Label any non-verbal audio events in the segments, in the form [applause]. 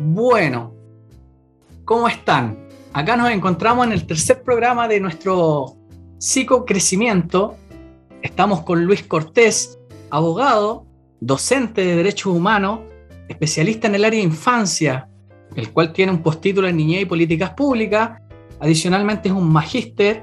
Bueno, ¿cómo están? Acá nos encontramos en el tercer programa de nuestro psicocrecimiento. Estamos con Luis Cortés, abogado, docente de Derechos Humanos, especialista en el área de infancia, el cual tiene un postítulo en Niñez y Políticas Públicas. Adicionalmente es un magíster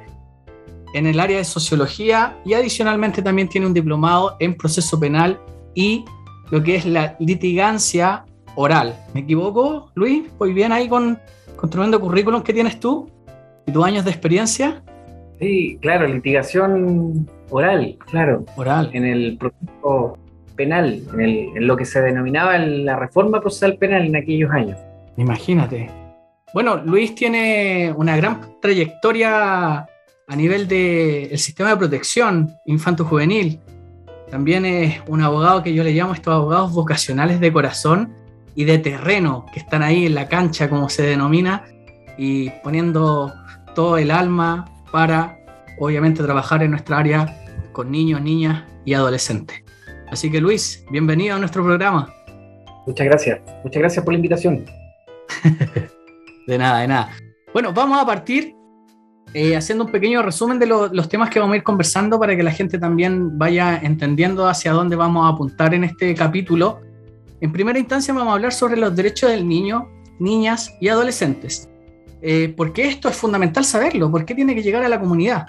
en el área de sociología y adicionalmente también tiene un diplomado en proceso penal y lo que es la litigancia oral. ¿Me equivoco, Luis? ¿Voy bien ahí con, con tremendo currículum que tienes tú y tus años de experiencia? Sí, claro, litigación oral, claro. Oral. En el proceso penal, en, lo que se denominaba la reforma procesal penal en aquellos años. Imagínate. Bueno, Luis tiene una gran trayectoria a nivel del sistema de protección infanto-juvenil. También es un abogado que yo le llamo estos abogados vocacionales de corazón y de terreno, que están ahí en la cancha, como se denomina, y poniendo todo el alma para, obviamente, trabajar en nuestra área con niños, niñas y adolescentes. Así que Luis, bienvenido a nuestro programa. Muchas gracias, muchas gracias por la invitación. [laughs] de nada, de nada. Bueno, vamos a partir eh, haciendo un pequeño resumen de los temas que vamos a ir conversando para que la gente también vaya entendiendo hacia dónde vamos a apuntar en este capítulo. En primera instancia vamos a hablar sobre los derechos del niño, niñas y adolescentes. Eh, ¿Por qué esto es fundamental saberlo? ¿Por qué tiene que llegar a la comunidad?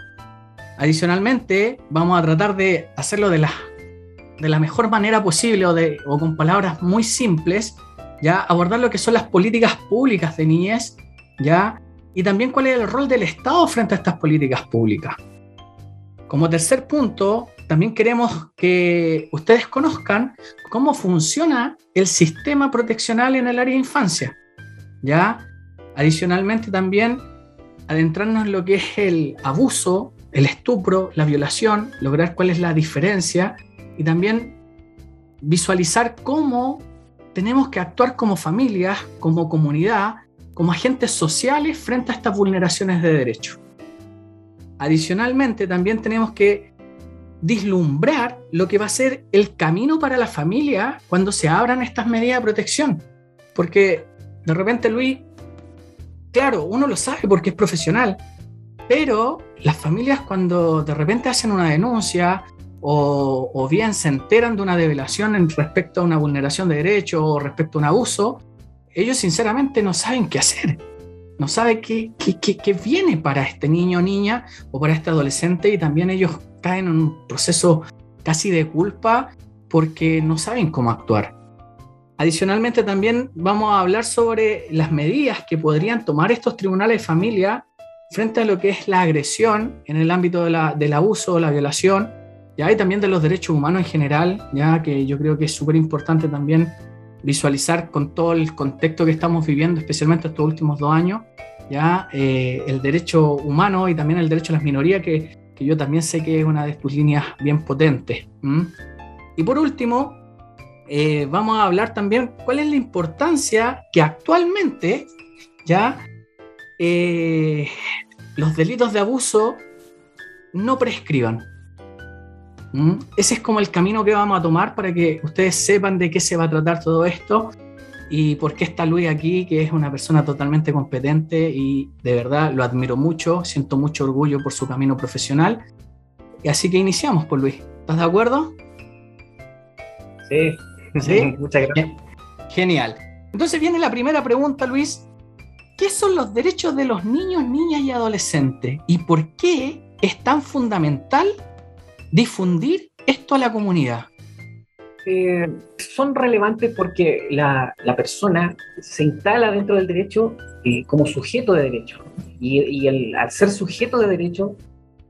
Adicionalmente, vamos a tratar de hacerlo de la, de la mejor manera posible o, de, o con palabras muy simples, ya abordar lo que son las políticas públicas de niñez, ya y también cuál es el rol del Estado frente a estas políticas públicas. Como tercer punto, también queremos que ustedes conozcan cómo funciona el sistema proteccional en el área de infancia. ¿ya? Adicionalmente también adentrarnos en lo que es el abuso, el estupro, la violación, lograr cuál es la diferencia y también visualizar cómo tenemos que actuar como familias, como comunidad, como agentes sociales frente a estas vulneraciones de derechos. Adicionalmente, también tenemos que vislumbrar lo que va a ser el camino para la familia cuando se abran estas medidas de protección. Porque de repente, Luis, claro, uno lo sabe porque es profesional, pero las familias cuando de repente hacen una denuncia o, bien se enteran de una develación en respecto a una vulneración de derechos o respecto a un abuso, ellos sinceramente no saben qué hacer. No saben qué, qué, viene para este niño o niña o para este adolescente y también ellos caen en un proceso casi de culpa porque no saben cómo actuar. Adicionalmente también vamos a hablar sobre las medidas que podrían tomar estos tribunales de familia frente a lo que es la agresión en el ámbito del abuso o la violación, ya y también de los derechos humanos en general, ya que yo creo que es súper importante también visualizar con todo el contexto que estamos viviendo, especialmente estos últimos dos años, ya eh, el derecho humano y también el derecho a las minorías, que, que, yo también sé que es una de tus líneas bien potentes. Y por último, eh, vamos a hablar también cuál es la importancia que actualmente ya eh, los delitos de abuso no prescriban. ¿Mm? Ese es como el camino que vamos a tomar para que ustedes sepan de qué se va a tratar todo esto y por qué está Luis aquí, que es una persona totalmente competente y de verdad lo admiro mucho, siento mucho orgullo por su camino profesional. Y así que iniciamos, por pues, Luis. ¿Estás de acuerdo? Sí, ¿Sí? [laughs] muchas gracias. Genial. Entonces viene la primera pregunta, Luis. ¿Qué son los derechos de los niños, niñas y adolescentes? ¿Y por qué es tan fundamental difundir esto a la comunidad? Eh, son relevantes porque la, persona se instala dentro del derecho eh, como sujeto de derecho. Y, al ser sujeto de derecho,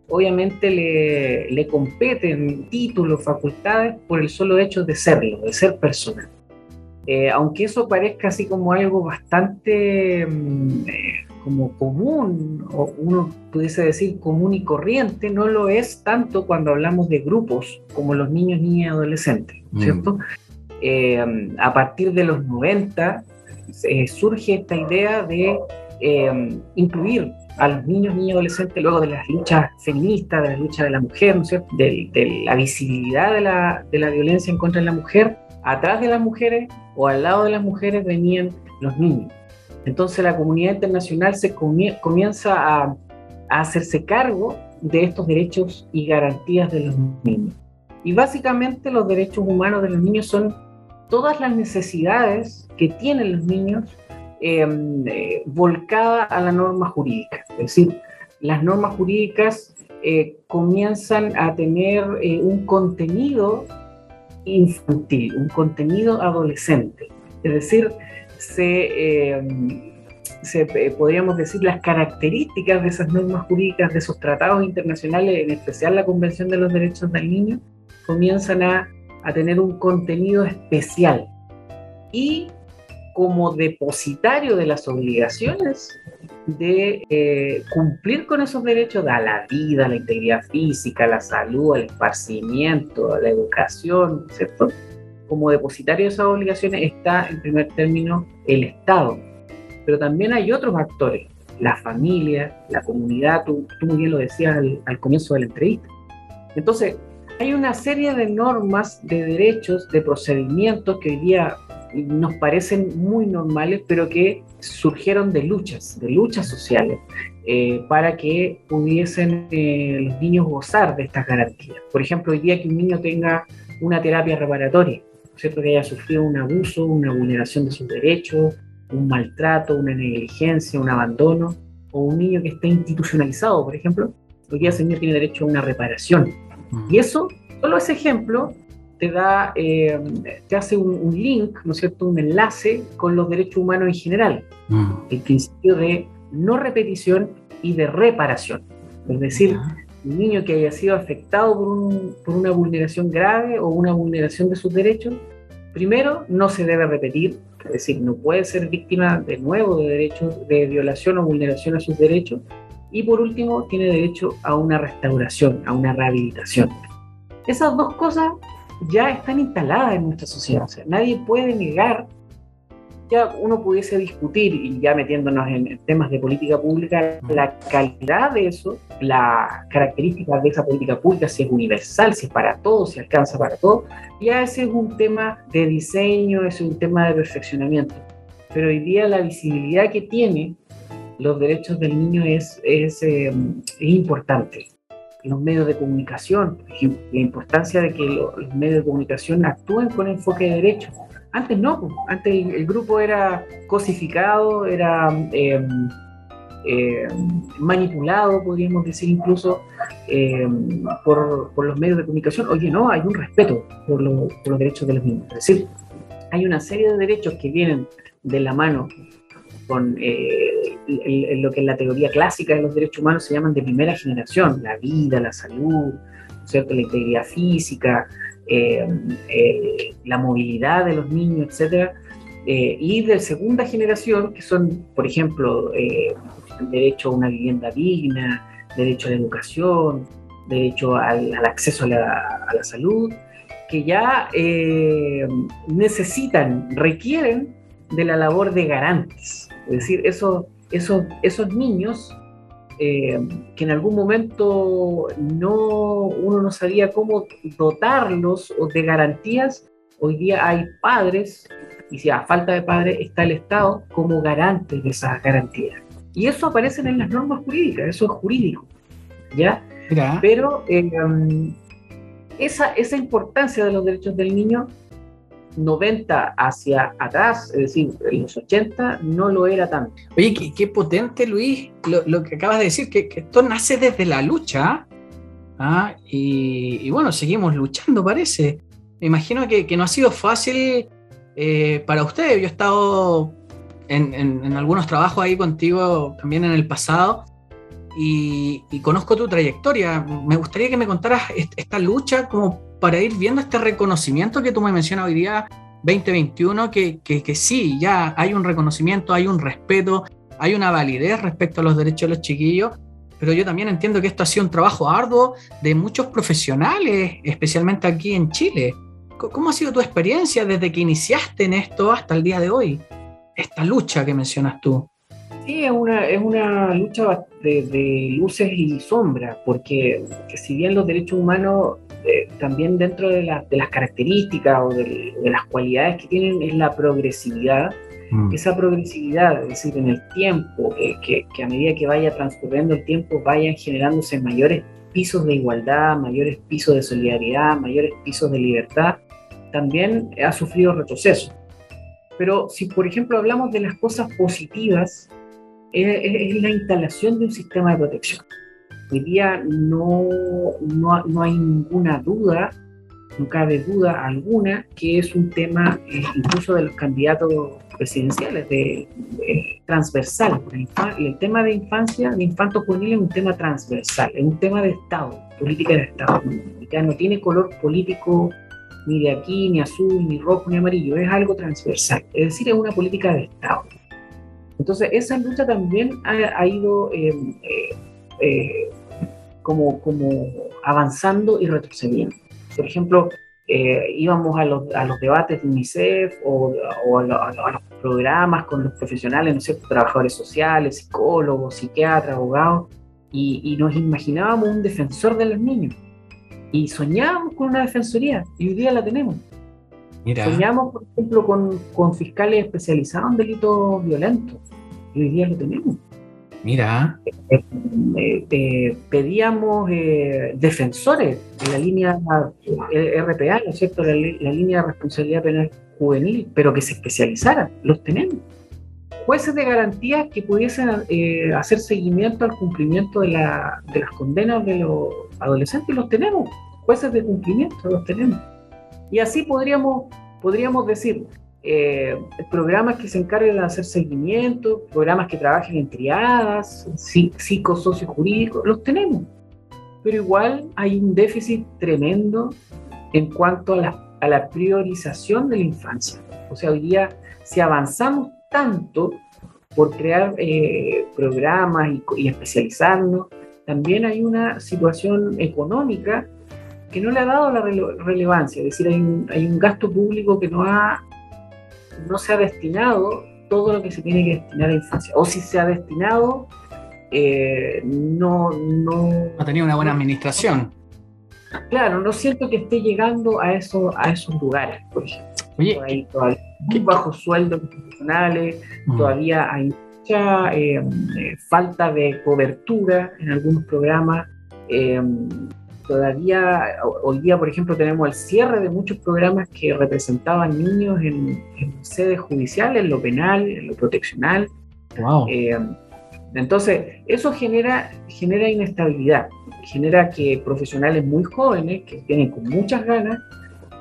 obviamente le, le, competen títulos, facultades por el solo hecho de serlo, de ser persona. Eh, aunque eso parezca así como algo bastante mm, como común, o uno pudiese decir común y corriente, no lo es tanto cuando hablamos de grupos como los niños, niñas y adolescentes, mm. ¿cierto? Eh, a partir de los 90 eh, surge esta idea de eh, incluir a los niños, niñas y adolescentes luego de las luchas feministas, de la lucha de la mujer, ¿no De, de, la visibilidad de la, de la violencia en contra de la mujer, atrás de las mujeres o al lado de las mujeres venían los niños. Entonces la comunidad internacional se comienza a, hacerse cargo de estos derechos y garantías de los niños. Y básicamente los derechos humanos de los niños son todas las necesidades que tienen los niños em, eh, volcadas a la norma jurídica. Es decir, las normas jurídicas eh, comienzan a tener eh, un contenido infantil, un contenido adolescente. Es decir, se, em, se podríamos decir las características de esas normas jurídicas, de esos tratados internacionales, en especial la Convención de los Derechos del Niño, comienzan a tener un contenido especial. Y como depositario de las obligaciones de eh, cumplir con esos derechos a la vida, la integridad física, la salud, al esparcimiento, la educación, ¿cierto? Como depositario de esas obligaciones está en primer término el Estado. Pero también hay otros actores, la familia, la comunidad, tú, muy bien lo decías al, al comienzo de la entrevista. Entonces, hay una serie de normas, de derechos, de procedimientos que hoy día nos parecen muy normales, pero que surgieron de luchas, de luchas sociales, eh, para que pudiesen eh, los niños gozar de estas garantías. Por ejemplo, hoy día que un niño tenga una terapia reparatoria, ¿cierto? que haya sufrido un abuso, una vulneración de sus derechos, un maltrato, una negligencia, un abandono, o un niño que esté institucionalizado, por ejemplo, hoy día ese niño tiene derecho a una reparación Mm. Y eso, solo ese ejemplo, te da, eh, te hace un, link, ¿no es cierto?, un enlace con los derechos humanos en general. Mm. El principio de no repetición y de reparación. Es decir, un niño que haya sido afectado por, una vulneración grave o una vulneración de sus derechos, primero, no se debe repetir, es decir, no puede ser víctima de nuevo de derechos de violación o vulneración a sus derechos, y por último, tiene derecho a una restauración, a una rehabilitación. Esas dos cosas ya están instaladas en nuestra sociedad. O sea, nadie puede negar, ya uno pudiese discutir, y ya metiéndonos en temas de política pública, la calidad de eso, las características de esa política pública, si es universal, si es para todos, si alcanza para todos, ya ese es un tema de diseño, ese es un tema de perfeccionamiento. Pero hoy día la visibilidad que tiene los derechos del niño es, es, eh, es importante. Los medios de comunicación, la importancia de que los medios de comunicación actúen con enfoque de derechos. Antes no, pues, antes el, grupo era cosificado, era em, em, manipulado, podríamos decir incluso, em, por, los medios de comunicación. Oye, no, hay un respeto por, por los derechos de los niños. Es decir, hay una serie de derechos que vienen de la mano con eh, lo que en la teoría clásica de los derechos humanos se llaman de primera generación, la vida, la salud, ¿cierto? la integridad física, eh, eh, la movilidad de los niños, etc. y de segunda generación, que son, por ejemplo, derecho a una vivienda digna, derecho a la educación, derecho al, acceso a la, a la, salud, que ya necesitan, requieren de la labor de garantes. Es decir, esos, esos, esos niños eh, que en algún momento no, uno no sabía cómo dotarlos de garantías, hoy día hay padres, y si a falta de padres está el Estado como garante de esas garantías. Y eso aparece en las normas jurídicas, eso es jurídico, ¿ya? Pero eh, esa, esa importancia de los derechos del niño 90 hacia atrás, es decir, en los 80, no lo era tanto. Oye, qué, potente, Luis, lo, que acabas de decir, que, esto nace desde la lucha. ¿ah? Y, bueno, seguimos luchando, parece. Me imagino que, no ha sido fácil eh, para ustedes. Yo he estado en, algunos trabajos ahí contigo también en el pasado. Y, y, conozco tu trayectoria. Me gustaría que me contaras esta lucha como para ir viendo este reconocimiento que tú me mencionas hoy día, 2021, que, que, sí, ya hay un reconocimiento, hay un respeto, hay una validez respecto a los derechos de los chiquillos, pero yo también entiendo que esto ha sido un trabajo arduo de muchos profesionales, especialmente aquí en Chile. ¿Cómo ha sido tu experiencia desde que iniciaste en esto hasta el día de hoy? Esta lucha que mencionas tú. Sí, es una, es una lucha de, de luces y sombras, porque si bien los derechos humanos también dentro de, las características o de, las cualidades que tienen es la progresividad. Mm. Esa progresividad, es decir, en el tiempo, que, a medida que vaya transcurriendo el tiempo, vayan generándose mayores pisos de igualdad, mayores pisos de solidaridad, mayores pisos de libertad, también ha sufrido retroceso. Pero si, por ejemplo, hablamos de las cosas positivas, es la instalación de un sistema de protección. Hoy día no, no, hay ninguna duda, no cabe duda alguna, que es un tema eh, incluso de los candidatos presidenciales, de, transversal. El, tema de infancia, de infanto juvenil es un tema transversal, es un tema de Estado, política de Estado. No tiene color político ni de aquí, ni azul, ni rojo, ni amarillo, es algo transversal, es decir, es una política de Estado. Entonces, esa lucha también ha, ido eh, eh, eh, como, como avanzando y retrocediendo. Por ejemplo, eh, íbamos a los, a los, debates de UNICEF o, a, los programas con los profesionales, ¿no sé, trabajadores sociales, psicólogos, psiquiatras, abogados, y, nos imaginábamos un defensor de los niños. Y soñábamos con una defensoría, y hoy día la tenemos. Soñamos, por ejemplo, con, con fiscales especializados en delitos violentos, y hoy día lo tenemos. Mira. Eh, eh, pedíamos eh, defensores en la línea RPA, ¿no es cierto? La, línea de responsabilidad penal juvenil, pero que se especializaran. Los tenemos. Jueces de garantía que pudiesen hacer seguimiento al cumplimiento de, de las condenas de los adolescentes, los tenemos. Jueces de cumplimiento, los tenemos. Y así podríamos, podríamos decir, eh, programas que se encarguen de hacer seguimiento, programas que trabajen en triadas, psicosociojurídicos, los tenemos. Pero igual hay un déficit tremendo en cuanto a la, a la priorización de la infancia. O sea, hoy día, si avanzamos tanto por crear eh, programas y, especializarnos, también hay una situación económica que no le ha dado la relevancia, es decir, hay un, hay un gasto público que no ha no se ha destinado todo lo que se tiene que destinar a infancia. O si se ha destinado, eh, no, no... Ha tenido una buena administración. Claro, no siento que esté llegando a, eso, a esos lugares, por ejemplo. Oye, hay todavía muy bajos sueldos profesionales, mm. todavía hay mucha eh, eh, falta de cobertura en algunos programas todavía hoy día, por ejemplo, tenemos el cierre de muchos programas que representaban niños en, sedes judiciales, en lo penal, en lo proteccional. Eh, entonces, eso genera, genera inestabilidad, genera que profesionales muy jóvenes, que tienen con muchas ganas,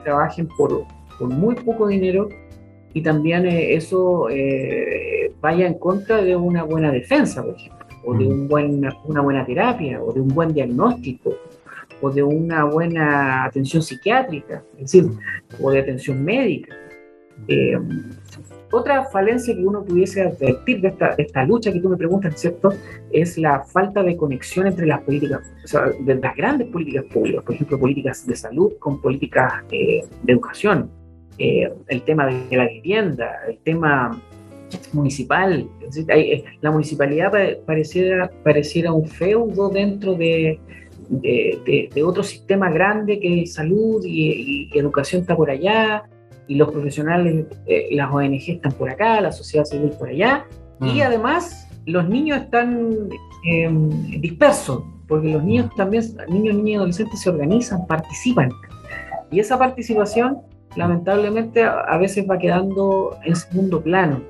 trabajen por, por muy poco dinero y también eh, eso eh, vaya en contra de una buena defensa, por ejemplo, o de un buen, una buena terapia, o de un buen diagnóstico, o de una buena atención psiquiátrica, es decir, o de atención médica. Eh, otra falencia que uno pudiese advertir de esta, lucha que tú me preguntas, ¿cierto? Es la falta de conexión entre las políticas, o sea, de las grandes políticas públicas, por ejemplo, políticas de salud con políticas eh, de educación, eh, el tema de la vivienda, el tema municipal. la municipalidad pareciera, pareciera un feudo dentro de, de, otro sistema grande que salud y, educación está por allá, y los profesionales, eh, las ONG están por acá, la sociedad civil por allá, y mm. además los niños están em, dispersos, porque los niños también, niños, niños y adolescentes se organizan, participan, y esa participación lamentablemente a veces va quedando en segundo plano.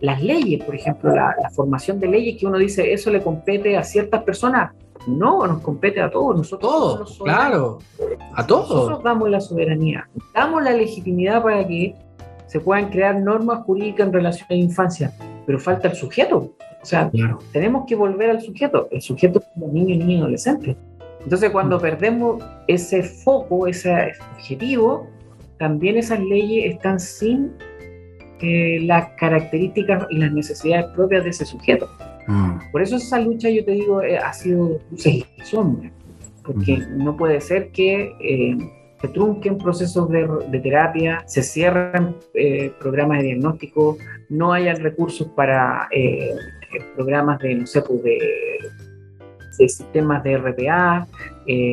Las leyes, por ejemplo, la, la formación de leyes que uno dice, eso le compete a ciertas personas, no, nos compete a todos, nosotros. Todos, claro, a todos. Nosotros damos la soberanía, damos la legitimidad para que se puedan crear normas jurídicas en relación a la infancia, pero falta el sujeto. O sea, tenemos que volver al sujeto. El sujeto es como niño, niño y adolescente. Entonces, cuando mm. perdemos ese foco, ese objetivo, también esas leyes están sin eh, las características y las necesidades propias de ese sujeto. Mm. Por eso esa lucha, yo te digo, eh, ha sido luces y sombras, porque no puede ser que eh, se trunquen procesos de, terapia, se cierren eh, programas de diagnóstico, no haya recursos para programas de, no sé, pues de sistemas de RPA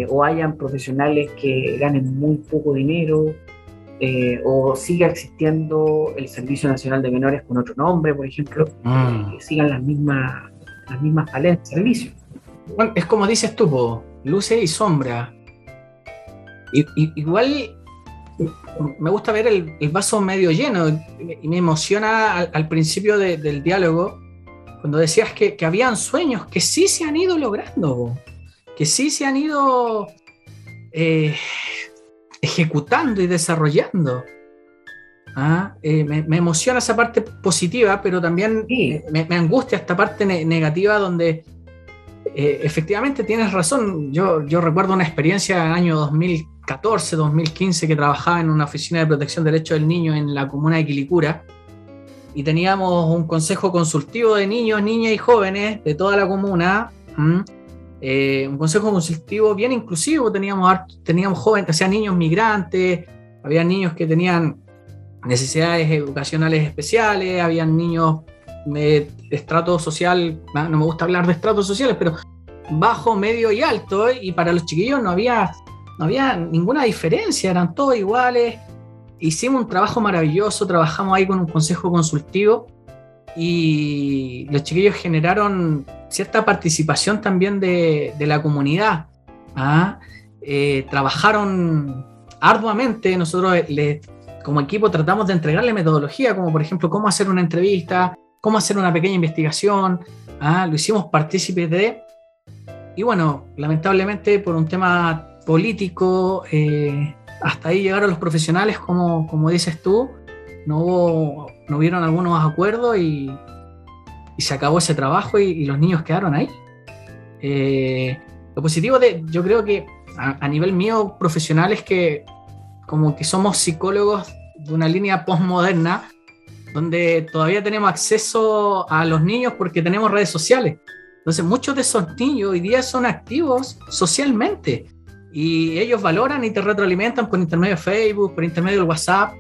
o hayan profesionales que ganen muy poco dinero eh, o siga existiendo el Servicio Nacional de Menores con otro nombre, por ejemplo, mm. que sigan las mismas, las mismas de servicio. Bueno, es como dices tú, luces y sombra. Y, igual me gusta ver el, vaso medio lleno y me emociona al, principio del diálogo cuando decías que, habían sueños que sí se han ido logrando, que sí se han ido eh, ejecutando y desarrollando. ¿Ah? Eh, me, emociona esa parte positiva, pero también me, angustia esta parte negativa donde eh, efectivamente tienes razón. Yo, yo recuerdo una experiencia en el año 2014, 2015 que trabajaba en una oficina de protección de derechos del niño en la comuna de Quilicura y teníamos un consejo consultivo de niños, niñas y jóvenes de toda la comuna. Eh, un consejo consultivo bien inclusivo, teníamos, teníamos jóvenes, o sea, niños migrantes, había niños que tenían necesidades educacionales especiales, había niños de estrato social, no me gusta hablar de estratos sociales, pero bajo, medio y alto, y para los chiquillos no había, no había ninguna diferencia, eran todos iguales, hicimos un trabajo maravilloso, trabajamos ahí con un consejo consultivo y los chiquillos generaron cierta participación también de, la comunidad. ¿ah? Eh, trabajaron arduamente, nosotros como equipo tratamos de entregarle metodología, como por ejemplo cómo hacer una entrevista, cómo hacer una pequeña investigación, ¿ah? lo hicimos partícipes de... Y bueno, lamentablemente por un tema político, eh, hasta ahí llegaron los profesionales, como, como dices tú, no hubo, no hubieron algunos acuerdos y, y se acabó ese trabajo y, los niños quedaron ahí. Eh, lo positivo de, yo creo que a, nivel mío profesional es que como que somos psicólogos de una línea postmoderna donde todavía tenemos acceso a los niños porque tenemos redes sociales. Entonces muchos de esos niños hoy día son activos socialmente y ellos valoran y te retroalimentan por intermedio de Facebook, por intermedio del WhatsApp,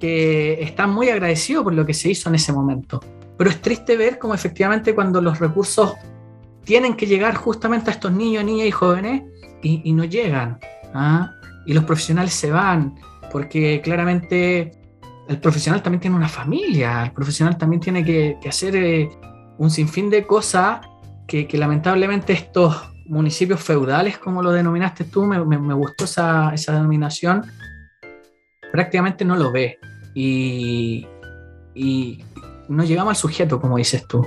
que están muy agradecidos por lo que se hizo en ese momento. Pero es triste ver cómo efectivamente cuando los recursos tienen que llegar justamente a estos niños, niñas y jóvenes y, no llegan. ¿ah? Y los profesionales se van, porque claramente el profesional también tiene una familia, el profesional también tiene que, hacer eh, un sinfín de cosas que, lamentablemente estos municipios feudales, como lo denominaste tú, me, gustó esa, denominación, prácticamente no lo ve. Y, no llegamos al sujeto, como dices tú.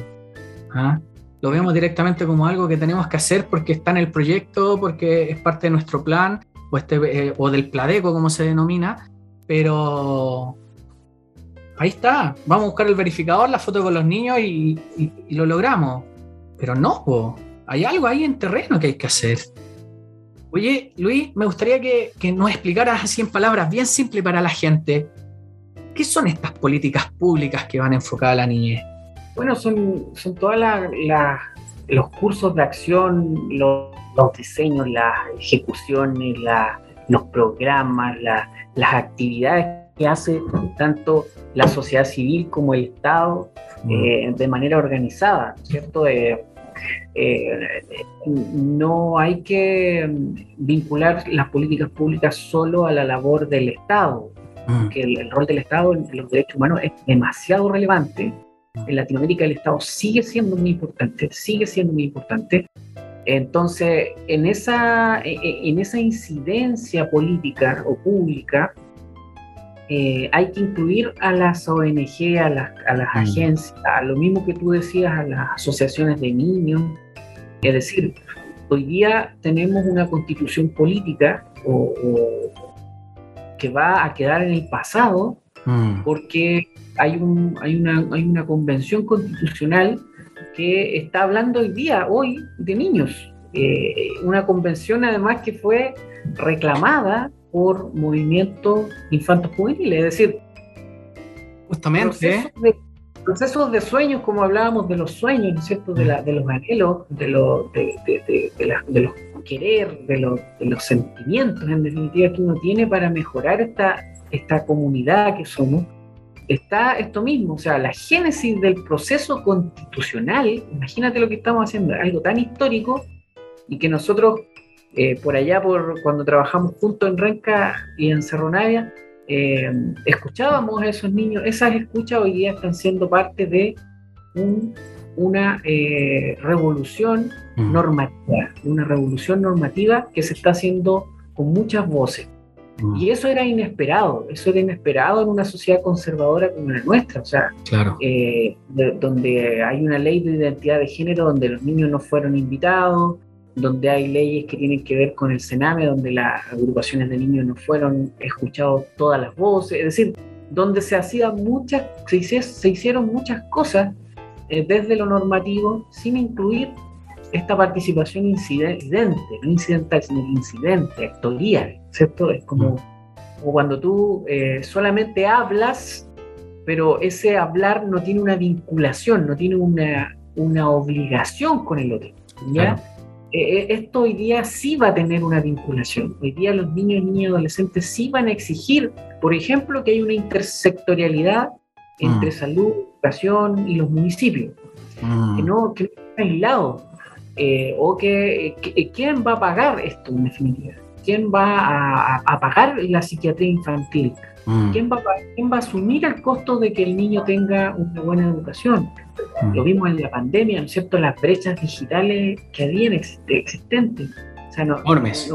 ¿ah? Lo vemos directamente como algo que tenemos que hacer porque está en el proyecto, porque es parte de nuestro plan, o, este, eh, o del Pladeco, como se denomina, pero ahí está, vamos a buscar el verificador, la foto con los niños y, lo logramos. Pero no, hay algo ahí en terreno que hay que hacer. Oye, Luis, me gustaría que, nos explicaras así en palabras bien simples para la gente. ¿Qué son estas políticas públicas que van enfocadas a la niñez? Bueno, son, son todos los cursos de acción, los, diseños, las ejecuciones, los programas, las actividades que hace tanto la sociedad civil como el Estado mm. eh, de manera organizada, ¿cierto? Eh, eh, no hay que vincular las políticas públicas solo a la labor del Estado, mm. que el, rol del Estado en los derechos humanos es demasiado relevante. En Latinoamérica el Estado sigue siendo muy importante, sigue siendo muy importante. Entonces, en esa, en esa incidencia política o pública, eh, hay que incluir a las ONG, a las, a las mm. agencias, a lo mismo que tú decías, a las asociaciones de niños. Es decir, hoy día tenemos una constitución política o, que va a quedar en el pasado mm. porque hay, un, hay, una, hay una convención constitucional que está hablando hoy día, hoy, de niños. Eh, una convención además que fue reclamada por movimientos infantos juveniles, es decir, justamente procesos de, sueños, como hablábamos de los sueños, ¿no es cierto? De, la, de los anhelos, de, lo, de, de, los querer, de, de los sentimientos, en definitiva, que uno tiene para mejorar esta, esta comunidad que somos, está esto mismo, o sea, la génesis del proceso constitucional, imagínate lo que estamos haciendo, algo tan histórico, y que nosotros eh, por allá, por cuando trabajamos juntos en Renca y en Cerro Navia, eh, escuchábamos a esos niños, esas escuchas hoy día están siendo parte de una eh, revolución mm. normativa, una revolución normativa que se está haciendo con muchas voces. Mm. Y eso era inesperado, eso era inesperado en una sociedad conservadora como la nuestra, o sea, donde hay una ley de identidad de género donde los niños no fueron invitados, donde hay leyes que tienen que ver con el Sename, donde las agrupaciones de niños no fueron escuchados todas las voces, es decir, donde se hacían muchas, se, hicieron muchas cosas eh, desde lo normativo sin incluir esta participación incidente, no incidental, sino incidente, actorial, ¿cierto? Es como, cuando tú eh, solamente hablas, pero ese hablar no tiene una vinculación, no tiene una, una obligación con el otro. ¿ya? Eh, eh, esto hoy día sí va a tener una vinculación. Hoy día los niños, niñas y adolescentes sí van a exigir, por ejemplo, que hay una intersectorialidad entre mm. salud, educación y los municipios. Mm. Que no que no aislado. Eh, o que, quién va a pagar esto en definitiva. ¿Quién va a pagar la psiquiatría infantil? Mm. ¿Quién, va, va, a asumir el costo de que el niño tenga una buena educación? Mm. Lo vimos en la pandemia, ¿no es cierto? Las brechas digitales que habían existentes. O sea, no, Enormes.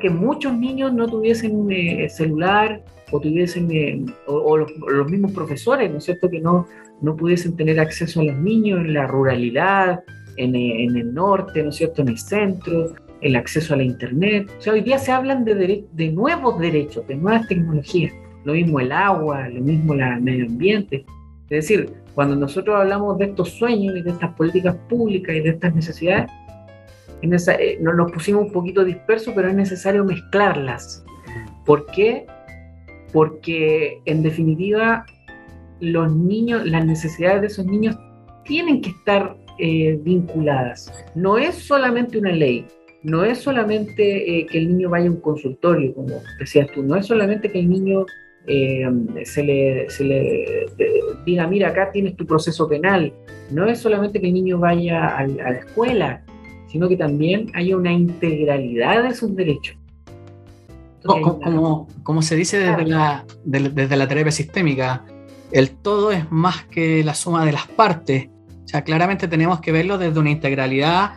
Que muchos niños no tuviesen eh, celular o tuviesen, eh, o, los, mismos profesores, ¿no es cierto? Que no, no pudiesen tener acceso a los niños en la ruralidad, en, eh, en el norte, ¿no es cierto? En el centro, el acceso a la internet. O sea, hoy día se hablan de, de nuevos derechos, de nuevas tecnologías lo mismo el agua, lo mismo el medio ambiente. Es decir, cuando nosotros hablamos de estos sueños y de estas políticas públicas y de estas necesidades, en eh, nos pusimos un poquito dispersos, pero es necesario mezclarlas. ¿Por qué? Porque en definitiva los niños, las necesidades de esos niños tienen que estar eh, vinculadas. No es solamente una ley, no es solamente eh, que el niño vaya a un consultorio, como decías tú, no es solamente que el niño se, le, se le diga, mira, acá tienes tu proceso penal. No es solamente que el niño vaya a, la escuela, sino que también haya una integralidad de sus derechos. como, como, se dice desde, la, desde la terapia sistémica, el todo es más que la suma de las partes. O sea, claramente tenemos que verlo desde una integralidad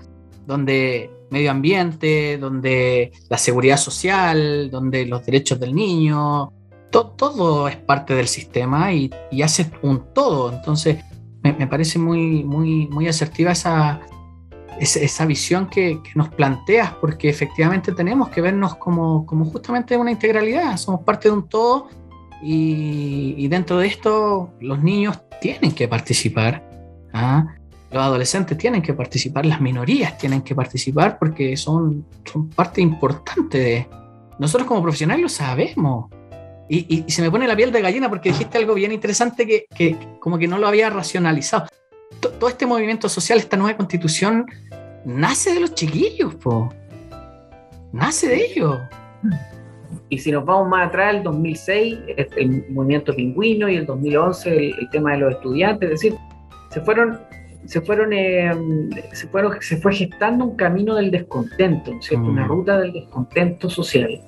donde medio ambiente, donde la seguridad social, donde los derechos del niño, todo es parte del sistema y, hace un todo. Entonces, me, parece muy, muy, muy asertiva esa, esa, visión que, nos planteas, porque efectivamente tenemos que vernos como, como justamente una integralidad, somos parte de un todo y, dentro de esto los niños tienen que participar. ¿ah? Los adolescentes tienen que participar, las minorías tienen que participar porque son, son parte importante de... Nosotros como profesionales lo sabemos, y, se me pone la piel de gallina porque dijiste algo bien interesante que, como que no lo había racionalizado. Todo este movimiento social, esta nueva constitución, nace de los chiquillos, po. Nace de ellos. Y si nos vamos más atrás, el 2006, el movimiento pingüino y el 2011, el, tema de los estudiantes, es decir, se fueron, se fueron, eh, se fueron, se fue gestando un camino del descontento, ¿cierto? Una mm. ruta del descontento social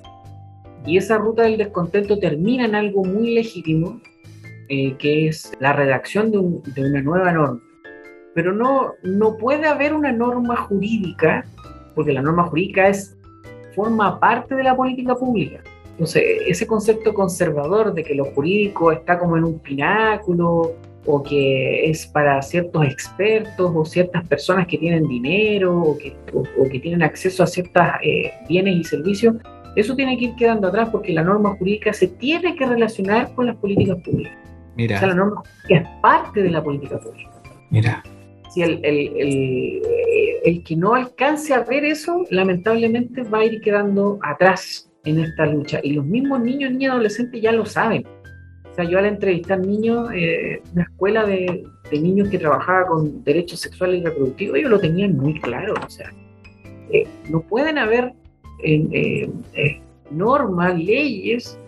y esa ruta del descontento termina en algo muy legítimo, eh, que es la redacción de, una nueva norma. Pero no, no puede haber una norma jurídica, porque la norma jurídica es, forma parte de la política pública. Entonces, ese concepto conservador de que lo jurídico está como en un pináculo o que es para ciertos expertos o ciertas personas que tienen dinero o que, que tienen acceso a ciertos eh, bienes y servicios, eso tiene que ir quedando atrás porque la norma jurídica se tiene que relacionar con las políticas públicas. Mira. O sea, la norma jurídica es parte de la política pública. Mira. Si el, el, el, que no alcance a ver eso, lamentablemente va a ir quedando atrás en esta lucha. Y los mismos niños, niñas, adolescentes ya lo saben. O sea, yo al entrevistar niños, eh, una escuela de, de, niños que trabajaba con derechos sexuales y reproductivos, ellos lo tenían muy claro. O sea, eh, no pueden haber eh, eh, normas, leyes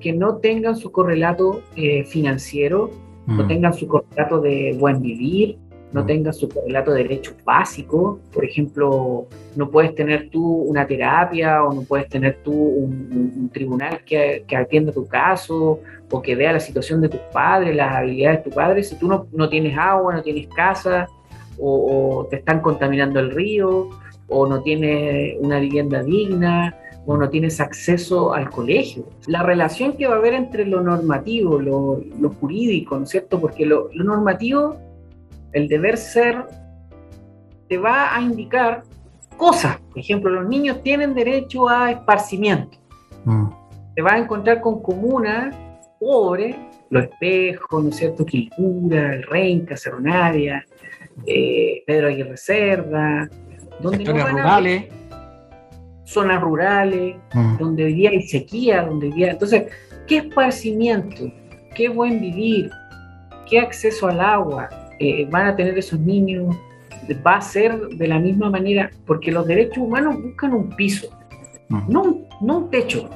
que no tengan su correlato eh, financiero, no mm. tengan su correlato de buen vivir, no tengas su relato de derechos básicos. Por ejemplo, no puedes tener tú una terapia o no puedes tener tú un, tribunal que, que, atienda tu caso o que vea la situación de tus padres, las habilidades de tus padres, si tú no, no tienes agua, no tienes casa o, te están contaminando el río o no tienes una vivienda digna o no tienes acceso al colegio. La relación que va a haber entre lo normativo, lo, lo jurídico, ¿no es cierto? Porque lo, lo normativo el deber ser te va a indicar cosas. Por ejemplo, los niños tienen derecho a esparcimiento. Mm. Te vas a encontrar con comunas pobres, Los Espejos, ¿no es cierto? Quilpura, El Renca, Cerro eh, Pedro Aguirre Cerda, donde no rurales. zonas rurales, mm. donde hoy día hay sequía, donde hoy día... Entonces, ¿qué esparcimiento? ¿Qué buen vivir? ¿Qué acceso al agua? Eh, van a tener esos niños, va a ser de la misma manera, porque los derechos humanos buscan un piso, no, no un techo.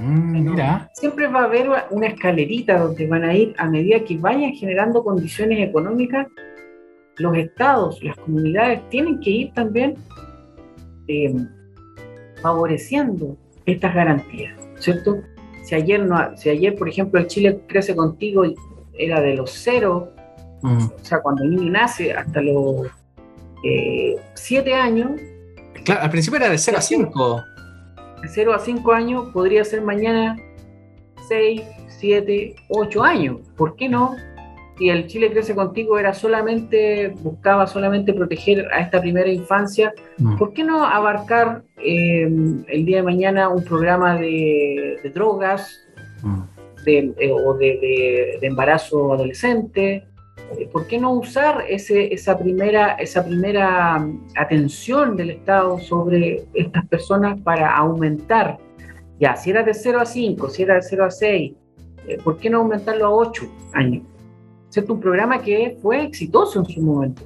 Mm, siempre va a haber una escalerita donde van a ir a medida que vayan generando condiciones económicas. Los estados, las comunidades tienen que ir también eh, favoreciendo estas garantías, ¿cierto? Si ayer, no, si ayer, por ejemplo, el Chile crece contigo era de los cero o sea, cuando el niño nace hasta los 7 eh, años. Claro, al principio era de 0 a 5. De 0 a 5 años podría ser mañana 6, 7, 8 años. ¿Por qué no? Si el Chile Crece Contigo era solamente, buscaba solamente proteger a esta primera infancia, ¿por qué no abarcar eh, el día de mañana un programa de, drogas eh, o de, de, embarazo adolescente? Eh, ¿por qué no usar ese, esa, primera, esa primera mm, atención del Estado sobre estas personas para aumentar? Ya, si era de 0 a 5, si era de 0 a 6, eh, ¿por qué no aumentarlo a 8 años? Es un programa que fue exitoso en su momento.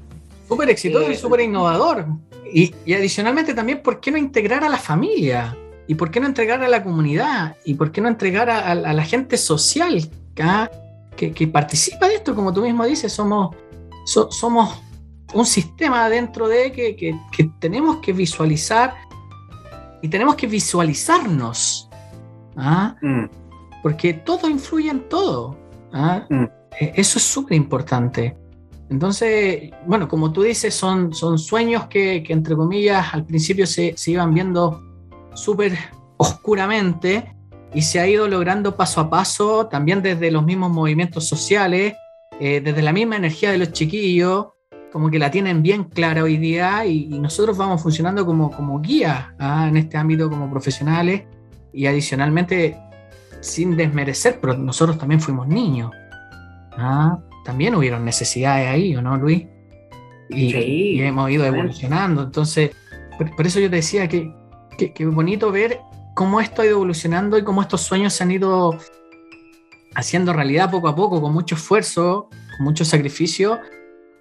Súper exitoso y eh, súper innovador. Y, adicionalmente también, ¿por qué no integrar a la familia? ¿Y por qué no entregar a la comunidad? ¿Y por qué no entregar a, la gente social? ¿ah? Que, participa de esto, como tú mismo dices, somos, somos un sistema dentro de que, tenemos que visualizar y tenemos que visualizarnos. ¿ah? Mm. Porque todo influye en todo. ¿ah? Mm. E, eso es súper importante. Entonces, bueno, como tú dices, son, son sueños que, entre comillas, al principio se, se iban viendo súper oscuramente, y se ha ido logrando paso a paso, también desde los mismos movimientos sociales, eh, desde la misma energía de los chiquillos, como que la tienen bien clara hoy día y, nosotros vamos funcionando como, como guía ¿ah? en este ámbito como profesionales y adicionalmente sin desmerecer, pero nosotros también fuimos niños. ¿ah? También hubieron necesidades ahí, ¿o no, Luis? Y, hemos ido evolucionando. Entonces, por, eso yo te decía que, que, bonito ver cómo esto ha ido evolucionando y cómo estos sueños se han ido haciendo realidad poco a poco, con mucho esfuerzo, con mucho sacrificio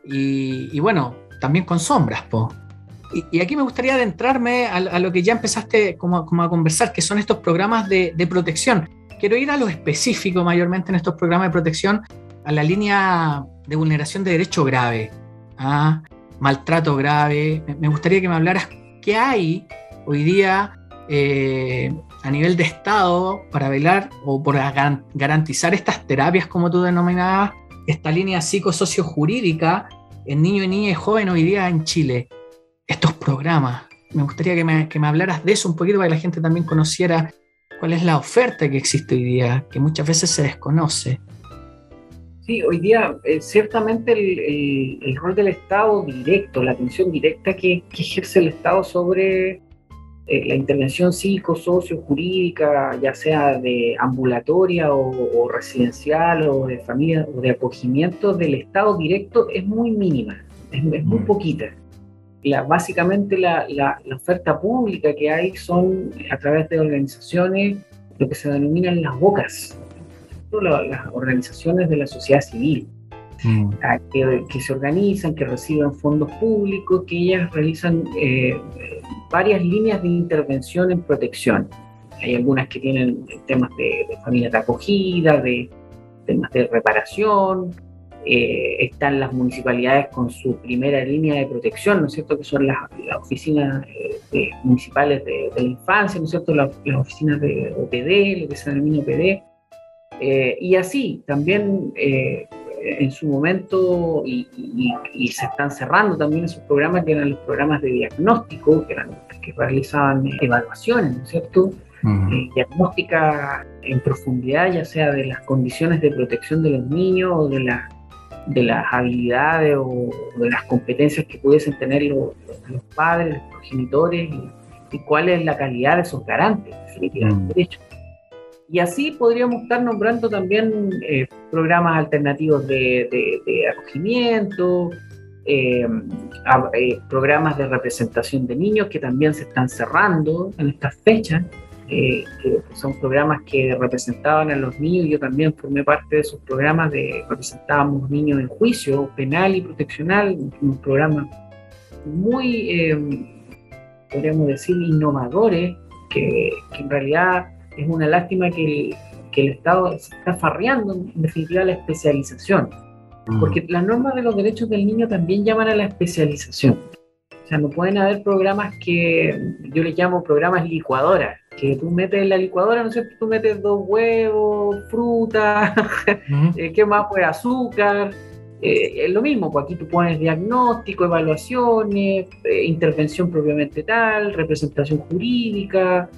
y, bueno, también con sombras. Po. Y, aquí me gustaría adentrarme a, lo que ya empezaste como, a conversar, que son estos programas de, protección. Quiero ir a lo específico mayormente en estos programas de protección, a la línea de vulneración de derecho grave, a maltrato grave. Me gustaría que me hablaras qué hay hoy día eh, a nivel de Estado para velar o por garantizar estas terapias, como tú denominabas, esta línea psicosocio-jurídica en niño niña y joven hoy día en Chile. Estos programas. Me gustaría que me, que me hablaras de eso un poquito para que la gente también conociera cuál es la oferta que existe hoy día, que muchas veces se desconoce. Sí, hoy día eh, ciertamente el, rol del Estado directo, la atención directa que, ejerce el Estado sobre eh, la intervención psico-socio-jurídica, ya sea de ambulatoria o, residencial o de familia o de acogimiento del Estado directo, es muy mínima, es, muy mm. poquita. La, básicamente la, la, oferta pública que hay son a través de organizaciones, lo que se denominan las bocas, las organizaciones de la sociedad civil. Mm. Que, que, se organizan, que reciben fondos públicos, que ellas realizan eh, varias líneas de intervención en protección. Hay algunas que tienen temas de, familia de acogida, de temas de reparación, eh, están las municipalidades con su primera línea de protección, ¿no es cierto?, que son las, oficinas eh, municipales de, la infancia, ¿no es cierto?, las, oficinas de OPD, lo que se denomina OPD, eh, y así, también en su momento, y, se están cerrando también esos programas que eran los programas de diagnóstico, que, eran, que realizaban evaluaciones, ¿no es cierto?, diagnóstica en profundidad, ya sea de las condiciones de protección de los niños o de la de las habilidades o de las competencias que pudiesen tener los, padres, los progenitores y, cuál es la calidad de esos garantes, definitivamente. Mm. Y así podríamos estar nombrando también eh, programas alternativos de, acogimiento, eh, eh, programas de representación de niños que también se están cerrando en estas fechas que son programas que representaban a los niños. Yo también formé parte de esos programas de representábamos niños en juicio penal y proteccional, un programa muy, podríamos decir, innovadores, que, en realidad es una lástima que el, Estado se está farreando en definitiva la especialización, mm. porque las normas de los derechos del niño también llaman a la especialización. O sea, no pueden haber programas que yo les llamo programas licuadoras, que tú metes en la licuadora, ¿no es cierto? Tú metes dos huevos, fruta, [laughs] eh, ¿qué más? Pues azúcar. Eh, es lo mismo, pues aquí tú pones diagnóstico, evaluaciones, eh, intervención propiamente tal, representación jurídica.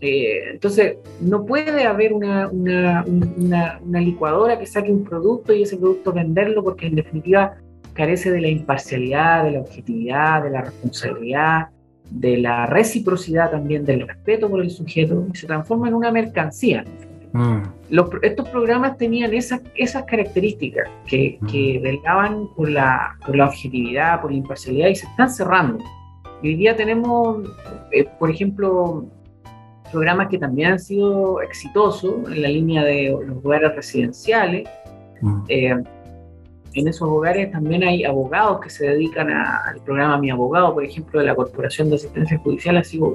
Entonces, no puede haber una, una, una, licuadora que saque un producto y ese producto venderlo porque en definitiva carece de la imparcialidad, de la objetividad, de la responsabilidad, de la reciprocidad también, del respeto por el sujeto, y se transforma en una mercancía. Mm. estos programas tenían esas, esas características que, mm. que velaban por la, por la objetividad, por la imparcialidad, y se están cerrando. Y hoy día tenemos, eh, por ejemplo, programas que también han sido exitosos en la línea de los lugares residenciales. Mm. Eh, en esos hogares también hay abogados que se dedican al programa Mi Abogado, por ejemplo, de la Corporación de Asistencia Judicial, ha sido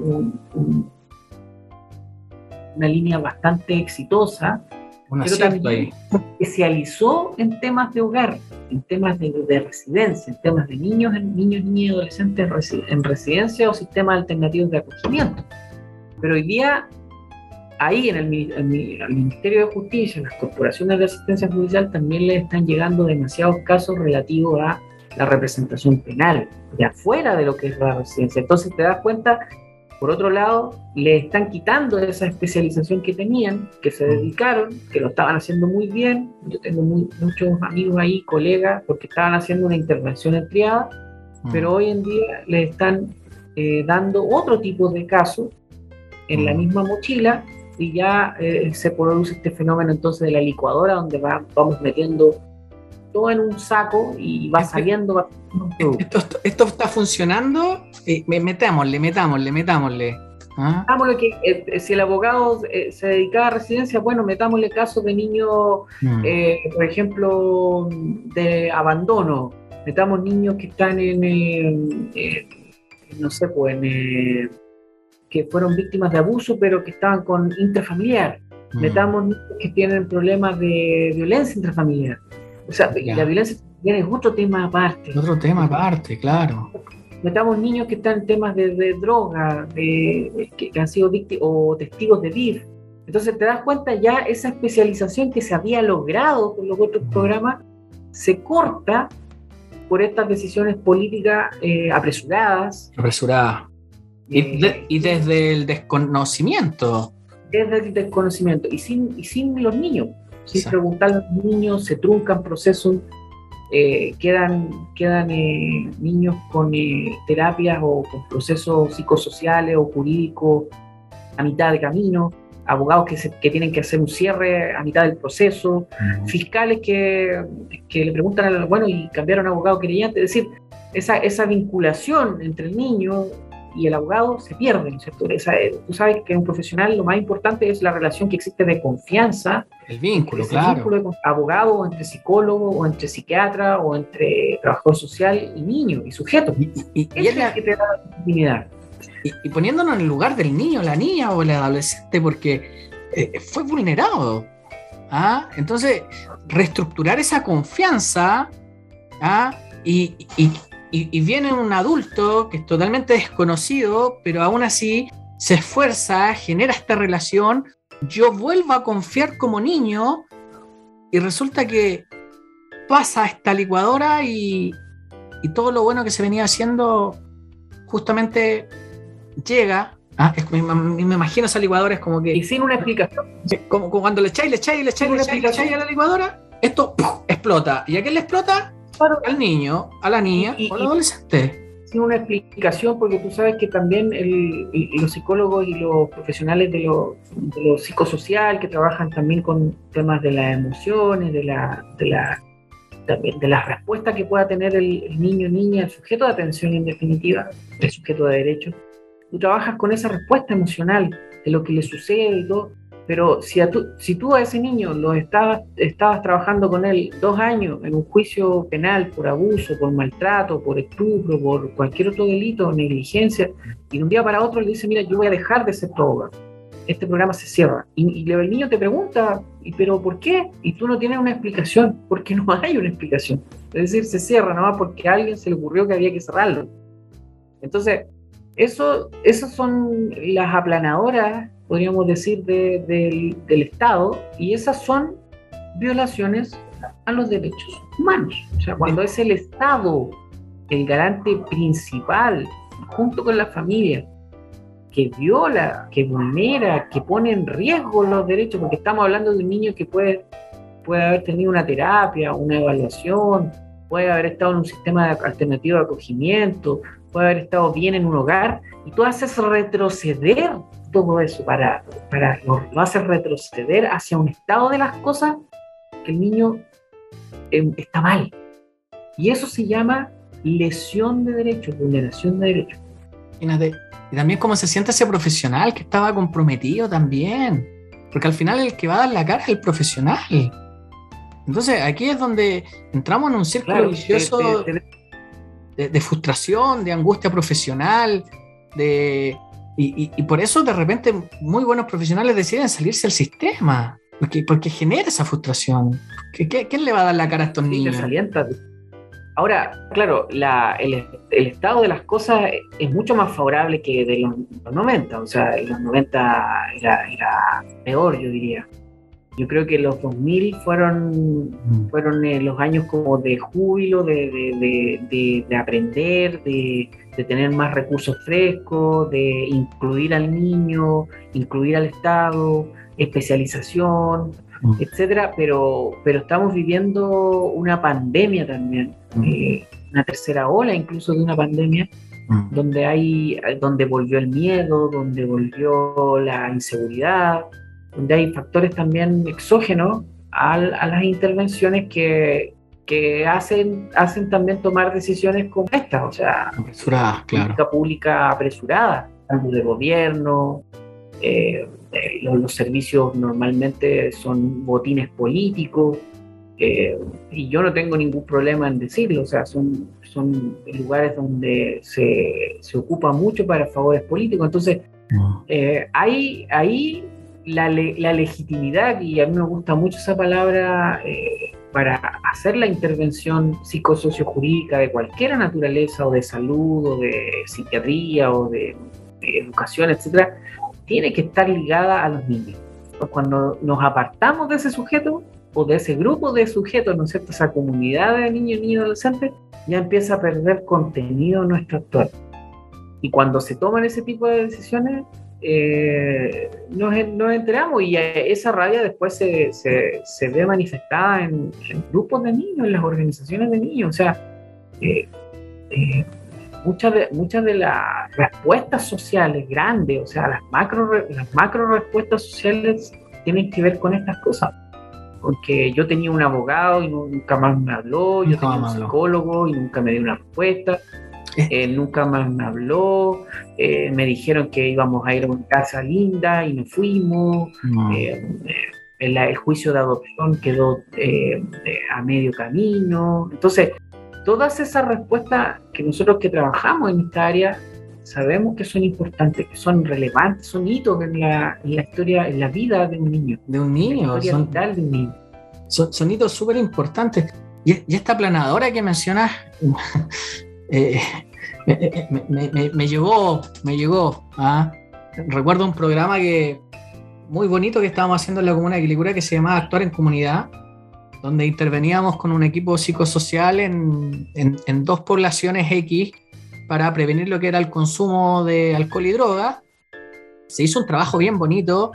una línea bastante exitosa, pero también especializó en temas de hogar, en temas de, residencia, en temas de niños, en niños, niñas y adolescentes en residencia o sistemas alternativos de acogimiento. Pero hoy día ahí en el, Ministerio de Justicia, en las corporaciones de asistencia judicial, también le están llegando demasiados casos relativos a la representación penal, de afuera de lo que es la residencia. Entonces te das cuenta, por otro lado, le están quitando esa especialización que tenían, que se dedicaron, que lo estaban haciendo muy bien. Yo tengo muchos amigos ahí, colegas, porque estaban haciendo una intervención en triada, pero hoy en día le están eh, dando otro tipo de casos en la misma mochila y ya eh, se produce este fenómeno entonces de la licuadora donde vamos metiendo todo en un saco y va este saliendo. [laughs] esto, está funcionando, eh, metámosle, metámosle, metámosle. ¿Ah? que eh, si el abogado eh, se dedica a residencia, bueno, metámosle casos de niños, mm. por ejemplo, de abandono. Metamos niños que están en, no sé, pues en que fueron víctimas de abuso, pero que estaban con intrafamiliar. Mm. Metamos niños que tienen problemas de violencia intrafamiliar. O sea, la violencia es otro tema aparte. Otro tema aparte, claro. Metamos niños que están en temas de, droga, de, que, han sido víctimas o testigos de DIF. Entonces te das cuenta ya esa especialización que se había logrado con los otros mm. programas se corta por estas decisiones políticas eh, apresuradas. Apresuradas. Y, desde el desconocimiento. Desde el desconocimiento. Y sin, y sin los niños. Sin preguntar a los niños, se truncan procesos, eh, quedan, quedan eh, niños con eh, terapias o con procesos psicosociales o jurídicos a mitad de camino, abogados que, que tienen que hacer un cierre a mitad del proceso, fiscales que, que, le preguntan bueno y cambiaron a abogado querellante, es decir, esa, esa vinculación entre el niño y el abogado se pierde, ¿cierto? Eh, tú sabes que un profesional lo más importante es la relación que existe de confianza. El vínculo, claro. vínculo de abogado, o entre psicólogo, o entre psiquiatra, o entre trabajador social y niño, y sujeto. Y, y, es la que te da la legitimidad. Y, poniéndonos en el lugar del niño, la niña o el adolescente, porque eh, fue vulnerado. ¿ah? Entonces, reestructurar esa confianza ¿ah? y, y, viene un adulto que es totalmente desconocido, pero aún así se esfuerza, genera esta relación, yo vuelvo a confiar como niño y resulta que pasa esta licuadora y, y todo lo bueno que se venía haciendo justamente llega. ¿ah? me, imagino esa licuadora es como que. Y sin una explicación. Como, cuando le echáis, le echáis, le echáis, le echáis, a la licuadora, esto explota. ¿Y a quién le explota? Al niño, a la niña o al adolescente sin una explicación, porque tú sabes que también los psicólogos y los profesionales de lo, de psicosocial que trabajan también con temas de las emociones, de la, de la de las respuestas que pueda tener el, niño, niña, el sujeto de atención en definitiva, el sujeto de derecho. Tú trabajas con esa respuesta emocional de lo que le sucede y todo, pero si, tú, si tú a ese niño lo estabas, estabas trabajando con él dos años en un juicio penal por abuso, por maltrato, por estupro, por cualquier otro delito, negligencia, y de un día para otro le dice, mira, yo voy a dejar de ser todo este programa se cierra. Y, el niño te pregunta, ¿pero por qué? Y tú no tienes una explicación, porque no hay una explicación. Es decir, se cierra nomás porque a alguien se le ocurrió que había que cerrarlo. Entonces, eso, esas son las aplanadoras, podríamos decir, del, del Estado, y esas son violaciones a los derechos humanos. O sea, cuando es el Estado el garante principal, junto con la familia, que viola, que vulnera, que pone en riesgo los derechos, porque estamos hablando de un niño que puede, puede haber tenido una terapia, una evaluación, puede haber estado en un sistema alternativo de acogimiento, puede haber estado bien en un hogar, y tú haces retroceder todo eso, para, para lo, haces retroceder hacia un estado de las cosas que el niño em, está mal. Y eso se llama lesión de derechos, vulneración de derechos. Y también cómo se siente ese profesional que estaba comprometido también. Porque al final el que va a dar la cara es el profesional. Entonces aquí es donde entramos en un círculo vicioso de, frustración, de angustia profesional, de, y, por eso de repente muy buenos profesionales deciden salirse del sistema, porque, porque genera esa frustración. ¿Quién le va a dar la cara a estos niños? Ahora, claro, el, estado de las cosas es mucho más favorable que de los, 90, o sea, en los 90 era, peor, yo diría. Yo creo que los 2000 fueron, mm. fueron eh, los años como de júbilo, de, aprender, de, tener más recursos frescos, de incluir al niño, incluir al Estado, especialización, mm. etcétera, pero, pero estamos viviendo una pandemia también eh, una tercera ola incluso de una pandemia, donde, hay, donde volvió el miedo, donde volvió la inseguridad, donde hay factores también exógenos a, las intervenciones que, que hacen, hacen también tomar decisiones como estas, o sea, apresuradas, política pública apresurada, tanto de gobierno, eh, eh, los, servicios normalmente son botines políticos, eh, y yo no tengo ningún problema en decirlo, o sea, son, son lugares donde se, se ocupa mucho para favores políticos. Entonces, eh, ahí, ahí la, la, legitimidad, y a mí me gusta mucho esa palabra, eh, para hacer la intervención psicosociojurídica de cualquier naturaleza, o de salud, o de psiquiatría, o de, educación, etcétera, tiene que estar ligada a los niños. Cuando nos apartamos de ese sujeto, o de ese grupo de sujetos, ¿no es cierto? Esa comunidad de niños, niños, adolescentes, ya empieza a perder contenido en nuestro actor. Y cuando se toman ese tipo de decisiones, eh, nos, enteramos y esa rabia después se, se, ve manifestada en, grupos de niños, en las organizaciones de niños. O sea, eh, eh, muchas, de, muchas de las respuestas sociales grandes, o sea, las macro, las macro respuestas sociales tienen que ver con estas cosas. Porque yo tenía un abogado y nunca más me habló, yo tenía un psicólogo y nunca me dio una respuesta, eh. Eh, nunca más me habló, eh, me dijeron que íbamos a ir a una casa linda y no fuimos, el, juicio de adopción quedó a medio camino, entonces todas esas respuestas que nosotros que trabajamos en esta área sabemos que son importantes, que son relevantes, son hitos en la, historia, en la vida de un niño. De un niño, son, vital de un niño. Son, hitos súper importantes. Y, esta planadora que mencionas eh, me, llegó, me llegó. ¿ah? Recuerdo un programa que muy bonito que estábamos haciendo en la Comuna de Quilicura que se llamaba Actuar en Comunidad, donde interveníamos con un equipo psicosocial en, en, dos poblaciones X para prevenir lo que era el consumo de alcohol y droga. Se hizo un trabajo bien bonito.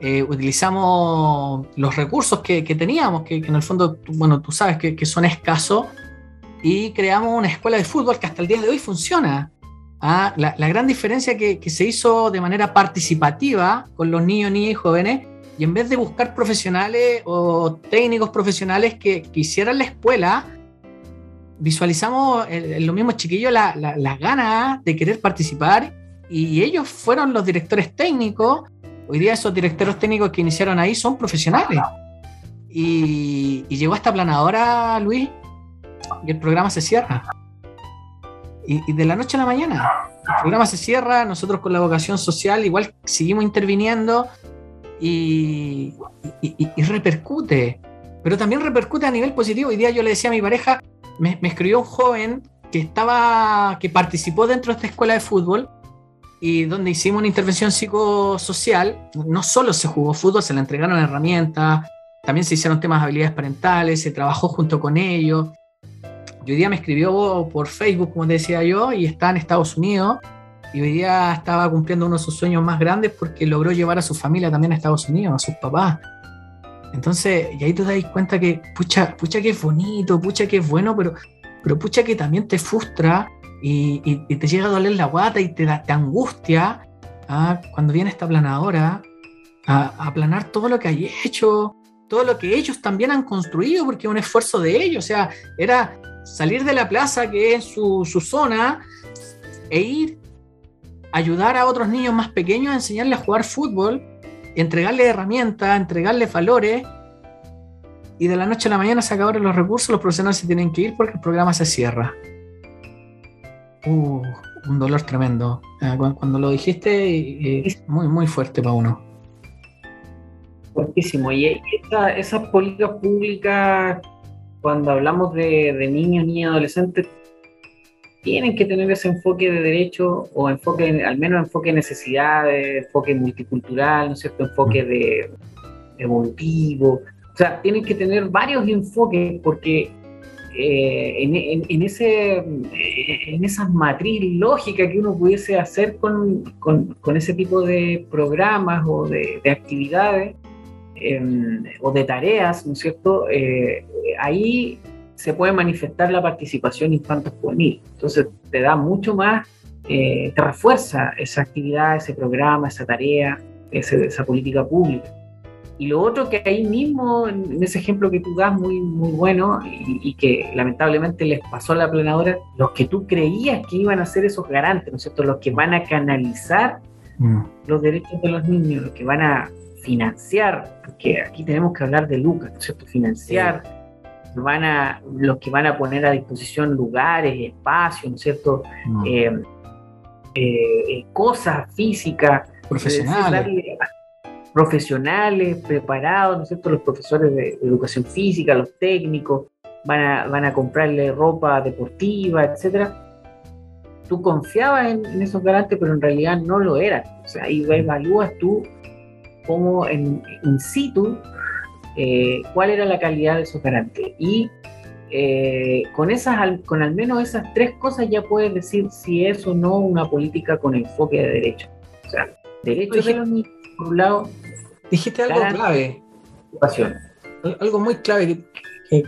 Eh, utilizamos los recursos que, que teníamos, que, en el fondo, bueno, tú sabes que, que son escasos, y creamos una escuela de fútbol que hasta el día de hoy funciona. Ah, la, gran diferencia que, que, se hizo de manera participativa con los niños, niñas y jóvenes, y en vez de buscar profesionales o técnicos profesionales que, que hicieran la escuela, visualizamos en los mismos chiquillos las la, ganas de querer participar y ellos fueron los directores técnicos. Hoy día esos directores técnicos que iniciaron ahí son profesionales. Y, y llegó esta planadora, Luis, y el programa se cierra. Y, de la noche a la mañana, el programa se cierra, nosotros con la vocación social igual seguimos interviniendo y, repercute, pero también repercute a nivel positivo. Hoy día yo le decía a mi pareja, me, escribió un joven que estaba, que participó dentro de esta escuela de fútbol y donde hicimos una intervención psicosocial, no solo se jugó fútbol, se le entregaron herramientas, también se hicieron temas de habilidades parentales, se trabajó junto con ellos, hoy día me escribió por Facebook, como te decía yo, y está en Estados Unidos. Y hoy día estaba cumpliendo uno de sus sueños más grandes porque logró llevar a su familia también a Estados Unidos, a sus papás. Entonces, y ahí te das cuenta que, pucha, pucha que es bonito, pucha que es bueno, pero, pero pucha que también te frustra y, te llega a doler la guata y te, da, angustia ¿ah? cuando viene esta planadora a, a aplanar todo lo que hay hecho, todo lo que ellos también han construido, porque es un esfuerzo de ellos. O sea, era salir de la plaza, que es su, zona, e ir a ayudar a otros niños más pequeños a enseñarles a jugar fútbol, entregarles herramientas, entregarles valores, y de la noche a la mañana se acabaron los recursos, los profesionales se tienen que ir porque el programa se cierra. Uh, un dolor tremendo. Ah, cuando lo dijiste, es muy, muy fuerte para uno. Fuertísimo. Y esas políticas públicas cuando hablamos de, niños, niñas, adolescentes, tienen que tener ese enfoque de derecho o enfoque, al menos enfoque de necesidades, enfoque multicultural, ¿no es cierto? Enfoque de evolutivo. O sea, tienen que tener varios enfoques porque eh, en, ese, en esa matriz lógica que uno pudiese hacer con, ese tipo de programas o de, actividades o de tareas, ¿no es cierto? Eh, ahí se puede manifestar la participación infanto-juvenil. Entonces te da mucho más, eh, te refuerza esa actividad, ese programa, esa tarea, esa política pública. Y lo otro que ahí mismo, en ese ejemplo que tú das, muy, muy bueno, y, que lamentablemente les pasó a la planadora, los que tú creías que iban a ser esos garantes, ¿no es cierto? Los que van a canalizar mm. los derechos de los niños, los que van a financiar, porque aquí tenemos que hablar de lucas, ¿no es cierto? Financiar van a, los que van a poner a disposición lugares, espacios, ¿no es cierto? Eh, eh, cosas físicas. Profesionales. profesionales, preparados, ¿no es cierto? Los profesores de educación física, los técnicos, van a, van a comprarle ropa deportiva, etcétera. Tú confiabas en, esos garantes, pero en realidad no lo eran. O sea, ahí evalúas tú cómo en in situ eh, cuál era la calidad de esos garantes. Y eh, con, esas, con al menos esas tres cosas ya puedes decir si es o no una política con enfoque de derecho. O sea, derechos de los niños, por un lado. Dijiste algo clave. Algo muy clave, que,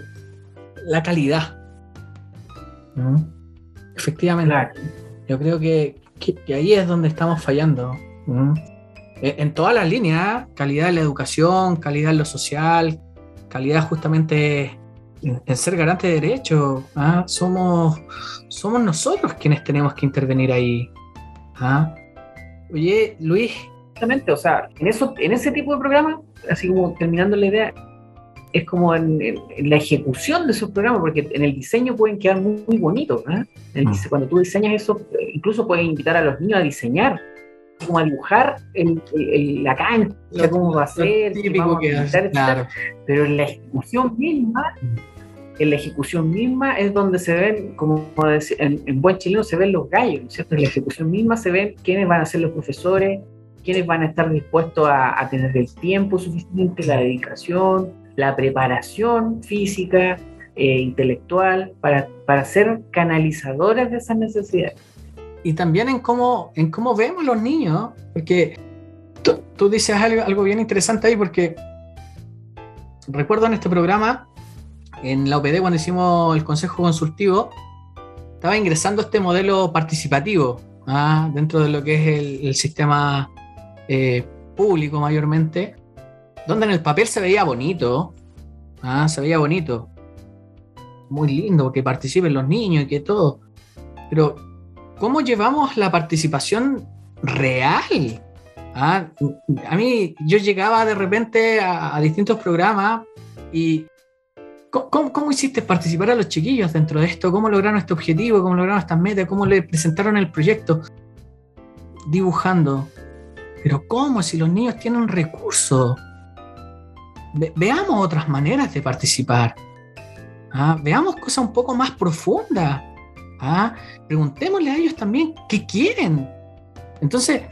la calidad. Efectivamente. Yo creo que, ahí es donde estamos fallando. En todas las líneas, calidad en la educación, calidad en lo social, calidad justamente en, ser garante de derechos. ¿ah? Somos, somos nosotros quienes tenemos que intervenir ahí. ¿ah? Oye, Luis. Exactamente, o sea, en, eso, en ese tipo de programa, así como terminando la idea, es como en, la ejecución de esos programas, porque en el diseño pueden quedar muy, muy bonitos. ¿eh? Cuando tú diseñas eso, incluso puedes invitar a los niños a diseñar, como a dibujar el, la cancha, cómo va a ser, típico que claro. pero en la ejecución misma, en la ejecución misma es donde se ven, como en, en buen chileno se ven los gallos, ¿cierto? En la ejecución misma se ven quiénes van a ser los profesores, quiénes van a estar dispuestos a, tener el tiempo suficiente, la dedicación, la preparación física, e intelectual, para, para ser canalizadores de esas necesidades. Y también en cómo, en cómo vemos los niños, porque tú, dices algo, algo bien interesante ahí, porque recuerdo en este programa, en la OPD, cuando hicimos el consejo consultivo, estaba ingresando este modelo participativo ¿ah? dentro de lo que es el, el sistema eh, público mayormente, donde en el papel se veía bonito, ¿ah? se veía bonito, muy lindo que participen los niños y que todo, pero ¿cómo llevamos la participación real? ¿Ah? A mí yo llegaba de repente a, distintos programas y ¿cómo, ¿cómo, hiciste participar a los chiquillos dentro de esto? ¿Cómo lograron este objetivo? ¿Cómo lograron estas metas? ¿Cómo le presentaron el proyecto? Dibujando, pero ¿cómo si los niños tienen recursos? veamos otras maneras de participar. ¿ah? Veamos cosas un poco más profundas. ¿Ah? Preguntémosle a ellos también qué quieren. Entonces,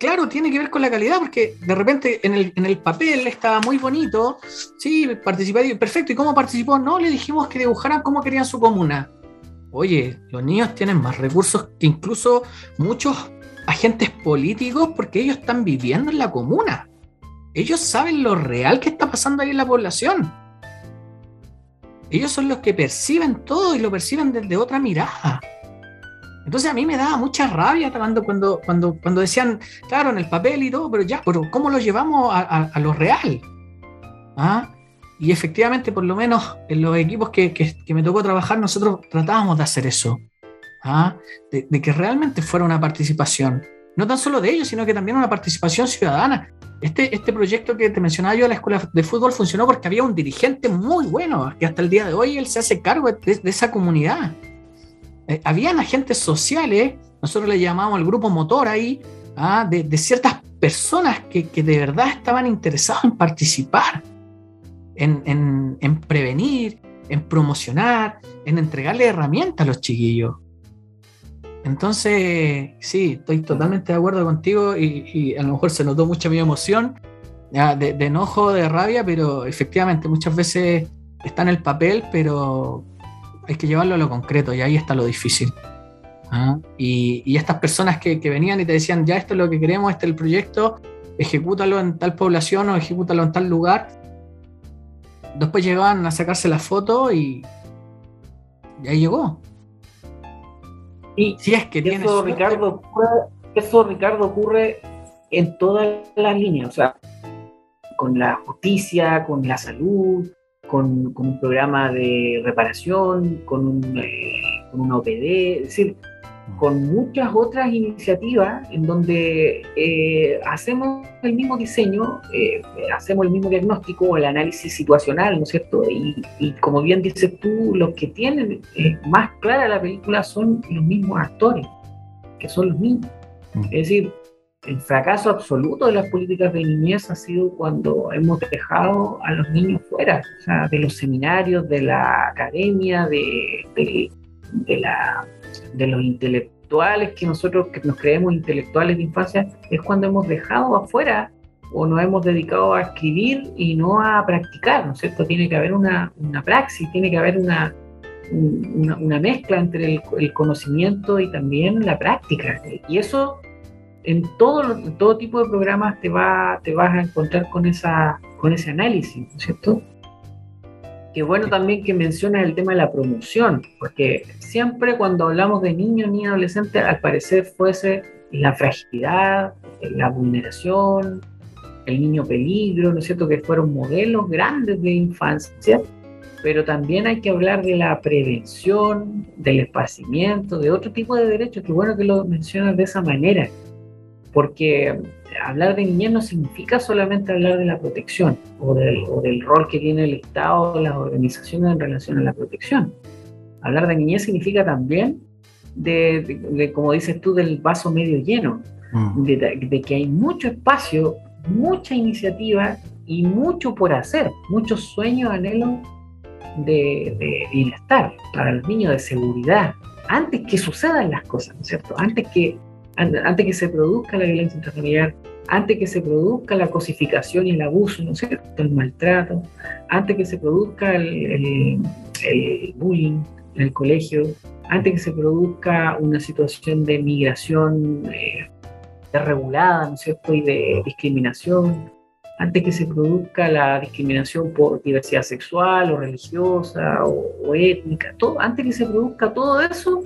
claro, tiene que ver con la calidad, porque de repente en el, en el papel estaba muy bonito, sí, participé, perfecto, ¿y cómo participó? No, le dijimos que dibujaran cómo querían su comuna. Oye, los niños tienen más recursos que incluso muchos agentes políticos porque ellos están viviendo en la comuna. Ellos saben lo real que está pasando ahí en la población. Ellos son los que perciben todo y lo perciben desde otra mirada. Entonces a mí me daba mucha rabia cuando, cuando, cuando, cuando decían, claro, en el papel y todo, pero ya, pero ¿cómo lo llevamos a, lo real? ¿Ah? Y efectivamente, por lo menos en los equipos que, que me tocó trabajar, nosotros tratábamos de hacer eso. ¿ah? de, que realmente fuera una participación, no tan solo de ellos, sino que también una participación ciudadana. Este, este proyecto que te mencionaba yo de la escuela de fútbol funcionó porque había un dirigente muy bueno, que hasta el día de hoy él se hace cargo de, esa comunidad. Eh, habían agentes sociales, nosotros le llamamos el grupo motor ahí, ¿ah? de, ciertas personas que, de verdad estaban interesados en participar, en, en prevenir, en promocionar, en entregarle herramientas a los chiquillos. Entonces, sí, estoy totalmente de acuerdo contigo y, a lo mejor se notó mucha mi emoción, de, enojo, de rabia, pero efectivamente muchas veces está en el papel, pero hay que llevarlo a lo concreto y ahí está lo difícil. ¿ah? Y, estas personas que, venían y te decían, ya esto es lo que queremos, este es el proyecto, ejecútalo en tal población o ejecútalo en tal lugar. Después llegaban a sacarse la foto y, y ahí llegó. Y si es que eso, Ricardo, eso, Ricardo, ocurre en todas las líneas, o sea, con la justicia, con la salud, con, un programa de reparación, con, un, eh, con una OPD, es decir, con muchas otras iniciativas en donde eh, hacemos el mismo diseño, eh, hacemos el mismo diagnóstico, el análisis situacional, ¿no es cierto? Y, como bien dices tú, los que tienen eh, más clara la película son los mismos actores, que son los mismos. Mm. Es decir, el fracaso absoluto de las políticas de niñez ha sido cuando hemos dejado a los niños fuera, o sea, de los seminarios, de la academia, de, de la de los intelectuales que nosotros que nos creemos intelectuales de infancia es cuando hemos dejado afuera o nos hemos dedicado a escribir y no a practicar, ¿no es cierto? Tiene que haber una, una praxis, tiene que haber una, una, mezcla entre el, conocimiento y también la práctica. Y eso en todo, todo tipo de programas te, va, te vas a encontrar con, esa, con ese análisis, ¿no es cierto? Qué bueno también que mencionas el tema de la promoción, porque siempre cuando hablamos de niños, ni adolescentes, al parecer fuese la fragilidad, la vulneración, el niño peligro, ¿no es cierto? Que fueron modelos grandes de infancia, pero también hay que hablar de la prevención, del esparcimiento, de otro tipo de derechos. Qué bueno que lo mencionas de esa manera. Porque hablar de niñez no significa solamente hablar de la protección o del, o del rol que tiene el Estado o las organizaciones en relación a la protección. Hablar de niñez significa también de, como dices tú, del vaso medio lleno, mm. de, que hay mucho espacio, mucha iniciativa y mucho por hacer, muchos sueños, anhelos de, bienestar para los niños, de seguridad, antes que sucedan las cosas, ¿no es cierto? Antes que, antes que se produzca la violencia intrafamiliar, antes que se produzca la cosificación y el abuso, ¿no es cierto? El maltrato, antes que se produzca el, el bullying en el colegio, antes que se produzca una situación de migración eh, ¿no es cierto?, y de discriminación, antes que se produzca la discriminación por diversidad sexual o religiosa o, étnica, todo, antes que se produzca todo eso,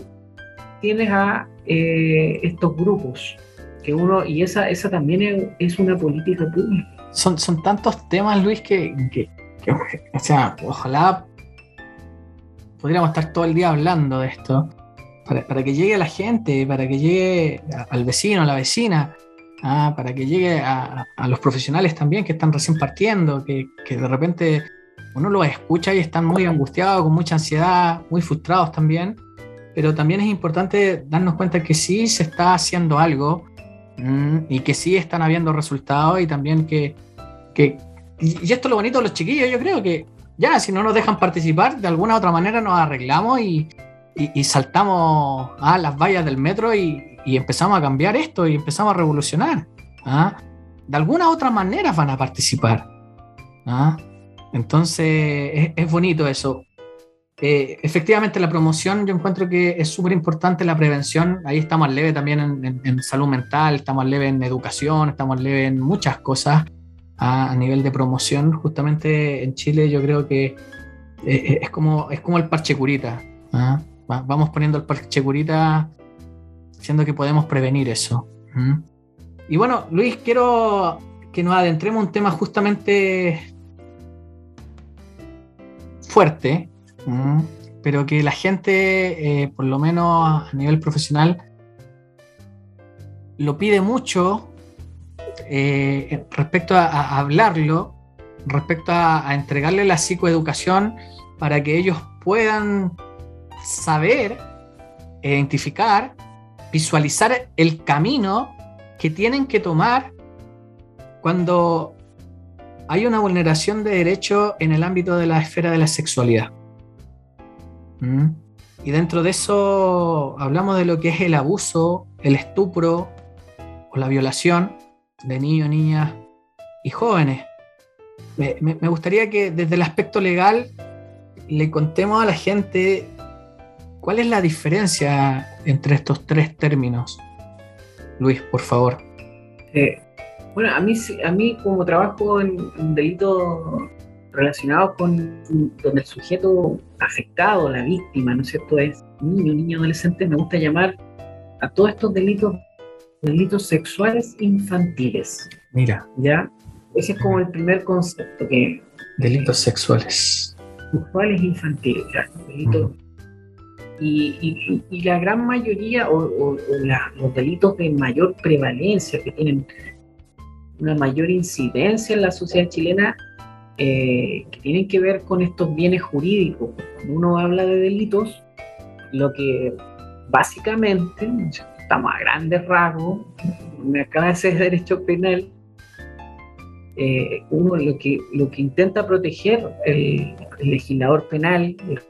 tienes a eh, estos grupos que uno, y esa, esa también es, una política pública. Son, son tantos temas, Luis, que, que o sea, ojalá podríamos estar todo el día hablando de esto, para, que llegue a la gente, para que llegue al vecino, a la vecina, ah, para que llegue a, los profesionales también que están recién partiendo, que, de repente uno los escucha y están muy angustiados, con mucha ansiedad, muy frustrados también, pero también es importante darnos cuenta que sí se está haciendo algo mm, y que sí están habiendo resultados y también que, que y esto es lo bonito de los chiquillos, yo creo que ya, si no nos dejan participar, de alguna otra manera nos arreglamos y, saltamos a las vallas del metro y, empezamos a cambiar esto y empezamos a revolucionar. ¿ah? De alguna u otra manera van a participar. ¿ah? Entonces, es, bonito eso. Eh, efectivamente, la promoción yo encuentro que es súper importante, la prevención. Ahí estamos al leve también en, salud mental, estamos al leve en educación, estamos al leve en muchas cosas a, nivel de promoción, justamente en Chile yo creo que eh, eh, es, como, es como el parche curita. ¿ah? Vamos poniendo el parche curita, siendo que podemos prevenir eso. Y bueno, Luis, quiero que nos adentremos en un tema justamente fuerte, pero que la gente, eh, por lo menos a nivel profesional, lo pide mucho eh, respecto a, hablarlo, respecto a, entregarle la psicoeducación para que ellos puedan saber, identificar, visualizar el camino que tienen que tomar cuando hay una vulneración de derecho en el ámbito de la esfera de la sexualidad. ¿Mm? Y dentro de eso hablamos de lo que es el abuso, el estupro o la violación, de niños, niñas y jóvenes. Me, gustaría que desde el aspecto legal le contemos a la gente cuál es la diferencia entre estos tres términos. Luis, por favor. Eh, bueno, a mí, a mí como trabajo en, delitos relacionados con donde el sujeto afectado, la víctima, ¿no es cierto?, es niño, niño, adolescente, me gusta llamar a todos estos delitos delitos sexuales infantiles. Mira. ¿Ya? Ese es como el primer concepto que... Delitos sexuales. Sexuales infantiles, ya. Delitos... Y, y, la gran mayoría, o, los delitos de mayor prevalencia, que tienen una mayor incidencia en la sociedad chilena, eh, que tienen que ver con estos bienes jurídicos. Cuando uno habla de delitos, lo que básicamente estamos a grandes rasgos, me acaba de derecho penal, eh, uno lo que, lo que intenta proteger el, legislador penal, el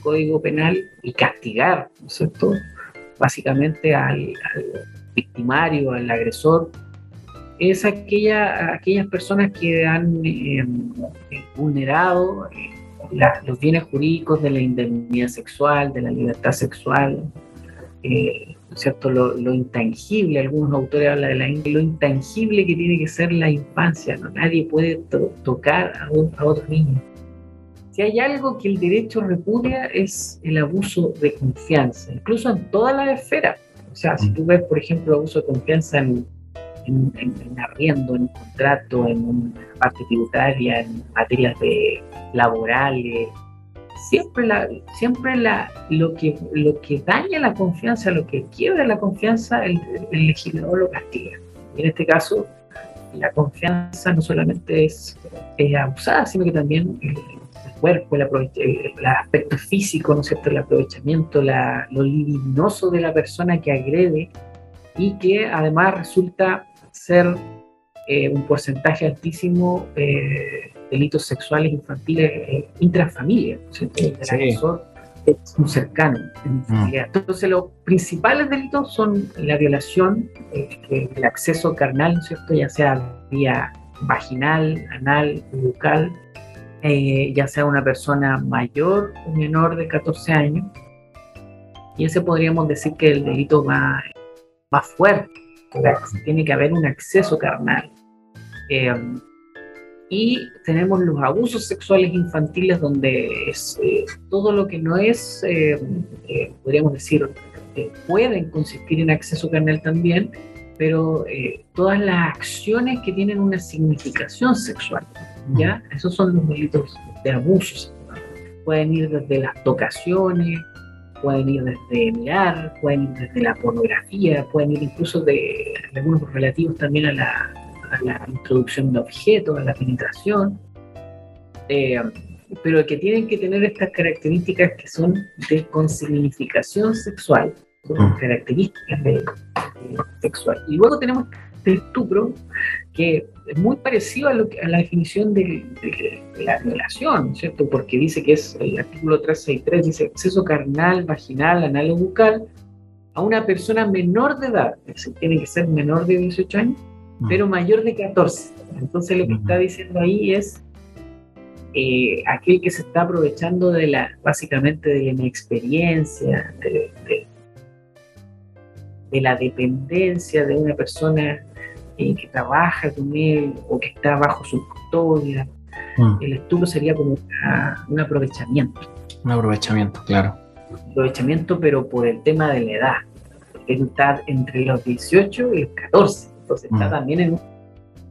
código penal y castigar, ¿no es cierto? Básicamente al, victimario, al agresor, es aquella, aquellas personas que han eh, vulnerado eh, los bienes jurídicos de la indemnidad sexual, de la libertad sexual, ¿cierto? Lo, intangible, algunos autores hablan de la, lo intangible que tiene que ser la infancia, ¿no? Nadie puede tocar a, a otro niño. Si hay algo que el derecho repudia es el abuso de confianza, incluso en todas las esferas. O sea, si tú ves, por ejemplo, abuso de confianza en, en, en, arriendo, en contrato, en parte tributaria, en materias de laborales, siempre, la, siempre la, lo, que, lo que daña la confianza, lo que quiebra la confianza, el, legislador lo castiga. Y en este caso, la confianza no solamente es, abusada, sino que también el, cuerpo, el, aspecto físico, ¿no es cierto? el aprovechamiento, la, lo libidinoso de la persona que agrede y que además resulta ser eh, un porcentaje altísimo eh, delitos sexuales infantiles eh, intrafamilia, el agresor es un cercano. Mm. Entonces los principales delitos son la violación, eh, el acceso carnal, ¿cierto? ya sea vía vaginal, anal, bucal, eh, ya sea una persona mayor o menor de 14 años. Y ese podríamos decir que el delito más, más fuerte, tiene que haber un acceso carnal. Eh, y tenemos los abusos sexuales infantiles donde es, eh, todo lo que no es, eh, eh, podríamos decir, pueden consistir en acceso carnal también, pero todas las acciones que tienen una significación sexual, ¿ya? Esos son los delitos de abusos. Pueden ir desde las tocaciones, pueden ir desde mirar, pueden ir desde la pornografía, pueden ir incluso de algunos relativos también a la a la introducción de objetos, a la penetración, eh, pero que tienen que tener estas características que son de consignificación sexual, son mm. características de, sexual. Y luego tenemos el estupro, que es muy parecido a, lo a la definición de, la violación, ¿cierto? Porque dice que es el artículo 363, dice acceso carnal, vaginal, anal o bucal a una persona menor de edad, es decir, tiene que ser menor de 18 años, pero mayor de 14. Entonces lo que está diciendo ahí es eh, aquel que se está aprovechando de la, básicamente de la inexperiencia, de, la dependencia de una persona eh, que trabaja con él o que está bajo su custodia. El estupro sería como un aprovechamiento. Un aprovechamiento, claro. aprovechamiento, pero por el tema de la edad. Está entre los 18 y los 14. Entonces está mm. también en...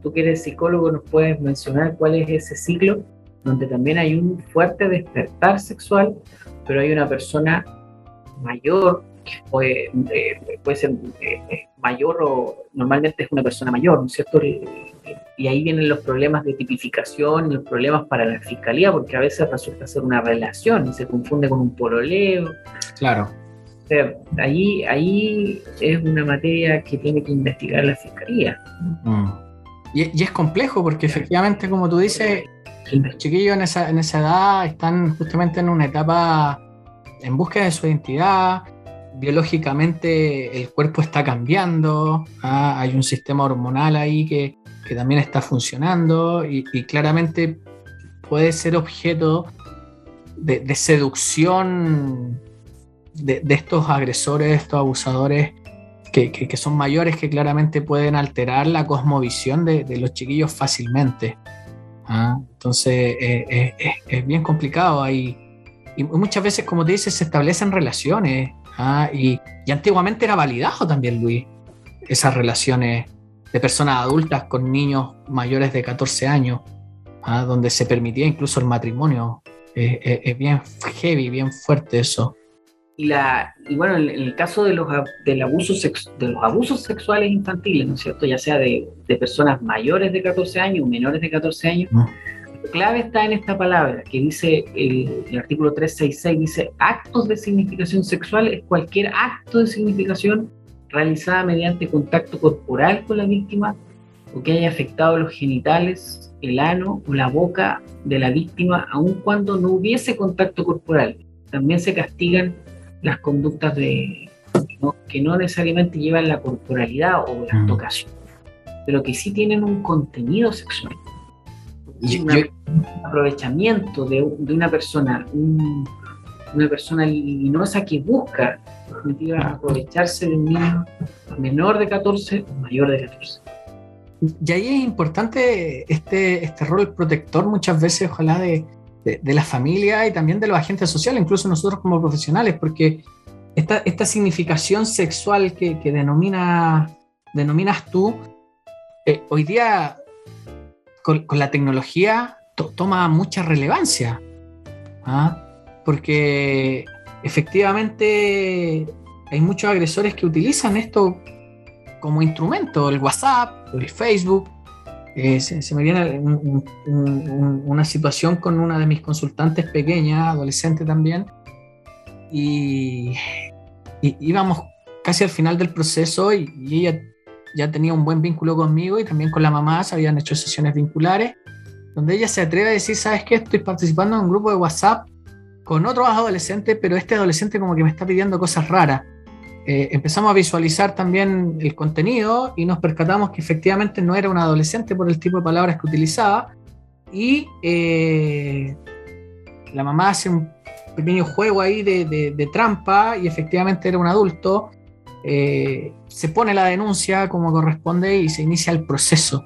Tú que eres psicólogo, ¿nos puedes mencionar cuál es ese ciclo donde también hay un fuerte despertar sexual, pero hay una persona mayor, puede, eh, puede ser eh, eh, mayor o normalmente es una persona mayor, ¿no es cierto? Y ahí vienen los problemas de tipificación y los problemas para la fiscalía, porque a veces resulta ser una relación y se confunde con un pololeo. Claro ahí, ahí es una materia que tiene que investigar la fiscalía. Mm. Y, es complejo porque efectivamente, como tú dices, los chiquillos en esa, en esa edad están justamente en una etapa en búsqueda de su identidad, biológicamente el cuerpo está cambiando, ¿ah? hay un sistema hormonal ahí que, que también está funcionando y, claramente puede ser objeto de, de seducción de, estos agresores, estos abusadores que, son mayores que claramente pueden alterar la cosmovisión de, los chiquillos fácilmente. ¿ah? Entonces eh, eh, es bien complicado ahí. Y muchas veces, como te dices, se establecen relaciones. ¿Ah? Y, antiguamente era validado también, Luis, esas relaciones de personas adultas con niños mayores de 14 años, ¿ah? donde se permitía incluso el matrimonio. es bien heavy, bien fuerte eso. Y, la, y bueno, en, el caso de los, del abuso de los abusos sexuales infantiles, ¿no es cierto? Ya sea de, de personas mayores de 14 años o menores de 14 años, la clave está en esta palabra que dice el, el, artículo 366, dice actos de significación sexual es cualquier acto de significación realizada mediante contacto corporal con la víctima o que haya afectado los genitales, el ano o la boca de la víctima, aun cuando no hubiese contacto corporal. También se castigan las conductas de, que no necesariamente llevan la corporalidad o la mm. tocación, pero que sí tienen un contenido sexual. Y un aprovechamiento de, una persona, una persona luminosa que busca aprovecharse de un niño menor de 14 o mayor de 14. Y ahí es importante este, este rol protector muchas veces, ojalá, de, de, la familia y también de los agentes sociales, incluso nosotros como profesionales, porque esta, esta significación sexual que, que denomina, denominas tú, eh, hoy día con, la tecnología toma mucha relevancia. ¿ah? porque efectivamente hay muchos agresores que utilizan esto como instrumento, el WhatsApp, el Facebook. Eh, se, me viene una situación con una de mis consultantes pequeñas, adolescente también, y, íbamos casi al final del proceso y, ella ya tenía un buen vínculo conmigo y también con la mamá, se habían hecho sesiones vinculares, donde ella se atreve a decir, ¿sabes qué? Estoy participando en un grupo de WhatsApp con otros adolescentes, pero este adolescente como que me está pidiendo cosas raras. Eh, empezamos a visualizar también el contenido y nos percatamos que efectivamente no era un adolescente por el tipo de palabras que utilizaba y eh, la mamá hace un pequeño juego ahí de, trampa y efectivamente era un adulto. Eh, se pone la denuncia como corresponde y se inicia el proceso.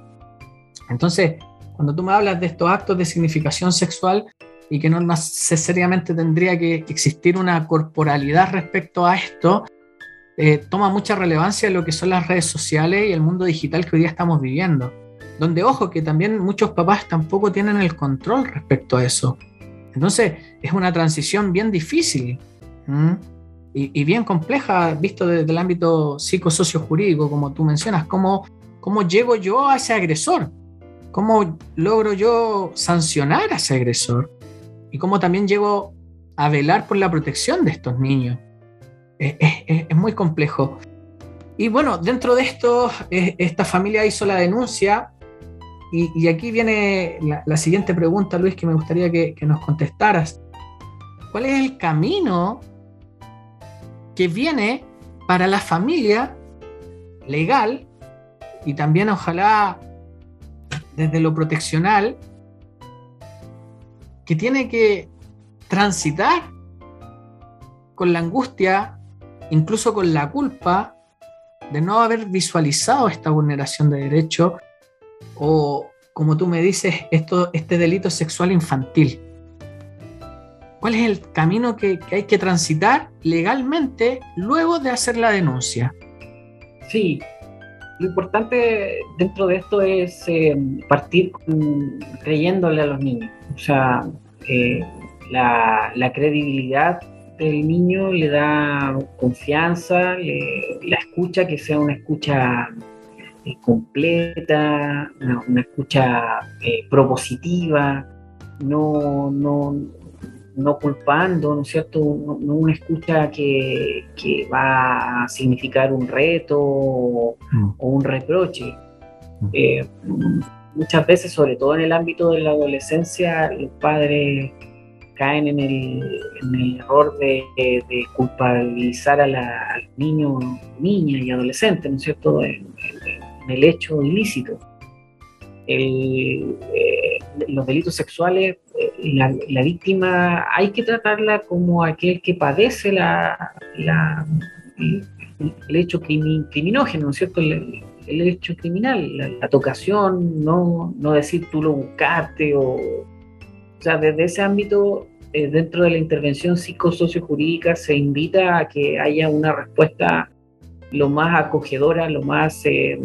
Entonces, cuando tú me hablas de estos actos de significación sexual, y que no necesariamente tendría que existir una corporalidad respecto a esto, eh, toma mucha relevancia lo que son las redes sociales y el mundo digital que hoy día estamos viviendo. Donde, ojo, que también muchos papás tampoco tienen el control respecto a eso. Entonces, es una transición bien difícil y, bien compleja, visto desde el ámbito psicosocio-jurídico, como tú mencionas. ¿Cómo, ¿Cómo llego yo a ese agresor? ¿Cómo logro yo sancionar a ese agresor? y cómo también llego a velar por la protección de estos niños. Es, muy complejo. Y bueno, dentro de esto, esta familia hizo la denuncia y, aquí viene la, siguiente pregunta, Luis, que me gustaría que, que nos contestaras. ¿Cuál es el camino que viene para la familia legal y también ojalá desde lo proteccional que tiene que transitar con la angustia, incluso con la culpa de no haber visualizado esta vulneración de derecho o, como tú me dices, esto, este delito sexual infantil. ¿Cuál es el camino que, hay que transitar legalmente luego de hacer la denuncia? Sí, lo importante dentro de esto es eh, partir creyéndole a los niños. O sea, eh, la, credibilidad del niño le da confianza, la escucha que sea una escucha eh, completa, una, escucha propositiva, no, no, no culpando, ¿no es cierto? No, una escucha que, va a significar un reto o, mm. un reproche. Mm. Eh, muchas veces, sobre todo en el ámbito de la adolescencia, los padres caen en el, error de, culpabilizar a, la, los niños, niñas y adolescentes, ¿no es cierto?, en, el hecho ilícito. El, eh, los delitos sexuales la, víctima hay que tratarla como aquel que padece la, el, hecho criminógeno, ¿no es cierto? El, hecho criminal, la, tocación, no, no decir tú lo buscaste o... O sea, desde ese ámbito, eh, dentro de la intervención psicosociojurídica, se invita a que haya una respuesta lo más acogedora, lo más eh,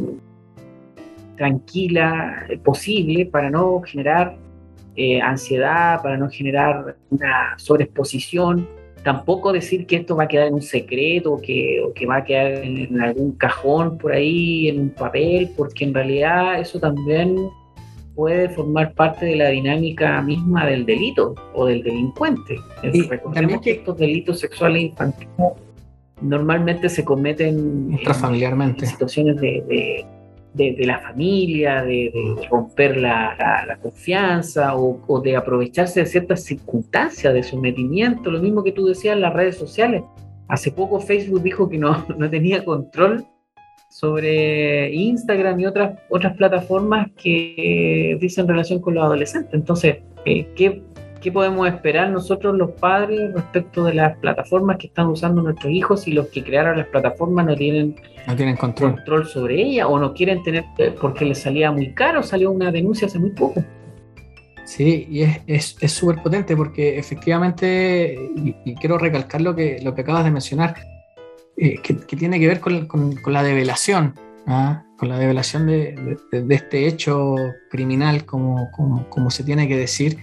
tranquila posible para no generar eh, ansiedad, para no generar una sobreexposición. Tampoco decir que esto va a quedar en un secreto o que, o que va a quedar en, algún cajón por ahí, en un papel, porque en realidad eso también puede formar parte de la dinámica misma del delito o del delincuente. Y Recordemos que estos delitos sexuales infantiles normalmente se cometen en, situaciones de, de, la familia, de, romper la, confianza o, de aprovecharse de ciertas circunstancias de sometimiento, lo mismo que tú decías en las redes sociales. Hace poco Facebook dijo que no, [laughs] no tenía control sobre Instagram y otras, otras plataformas que dicen relación con los adolescentes. Entonces, eh, ¿qué, ¿qué podemos esperar nosotros los padres respecto de las plataformas que están usando nuestros hijos si los que crearon las plataformas no tienen, no tienen control. control sobre ellas o no quieren tener eh, porque les salía muy caro? Salió una denuncia hace muy poco. Sí, y es súper es, potente porque efectivamente, y, quiero recalcar lo que, lo que acabas de mencionar, eh, que, tiene que ver con, con, la develación, ¿ah? con la develación de, de, este hecho criminal, como, como, como, se tiene que decir,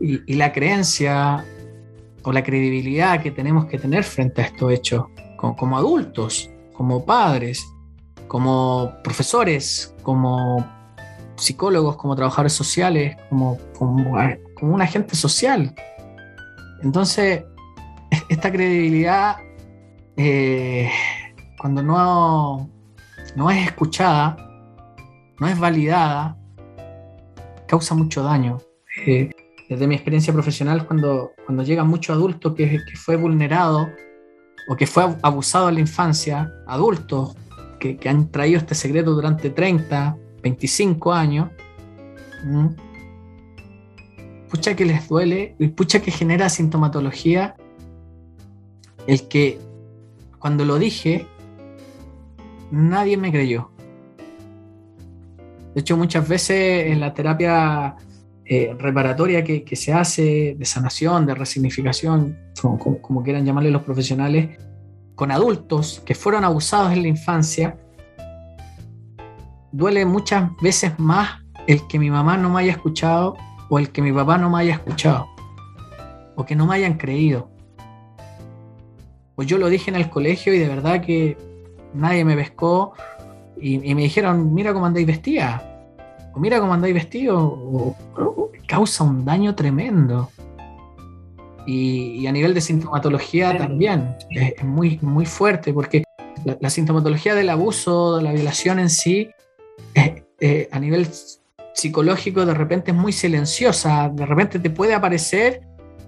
y, la creencia o la credibilidad que tenemos que tener frente a estos hechos, como, adultos, como padres, como profesores, como psicólogos, como trabajadores sociales, como, como, un agente social. Entonces, esta credibilidad, eh, cuando no, no es escuchada, no es validada, causa mucho daño. Eh, desde mi experiencia profesional, cuando, cuando llega mucho adulto que, que, fue vulnerado o que fue abusado en la infancia, adultos que, que han traído este secreto durante 30, 25 años, pucha que les duele y pucha que genera sintomatología el que cuando lo dije, nadie me creyó. De hecho, muchas veces en la terapia eh, reparatoria que, se hace, de sanación, de resignificación, como, quieran llamarle los profesionales, con adultos que fueron abusados en la infancia, duele muchas veces más el que mi mamá no me haya escuchado o el que mi papá no me haya escuchado o que no me hayan creído. Pues yo lo dije en el colegio y de verdad que nadie me pescó y, me dijeron, mira cómo andáis vestida, mira cómo andáis vestido, causa un daño tremendo. Y, a nivel de sintomatología también es, muy, muy fuerte, porque la, sintomatología del abuso, de la violación en sí, eh, a nivel psicológico de repente es muy silenciosa, de repente te puede aparecer,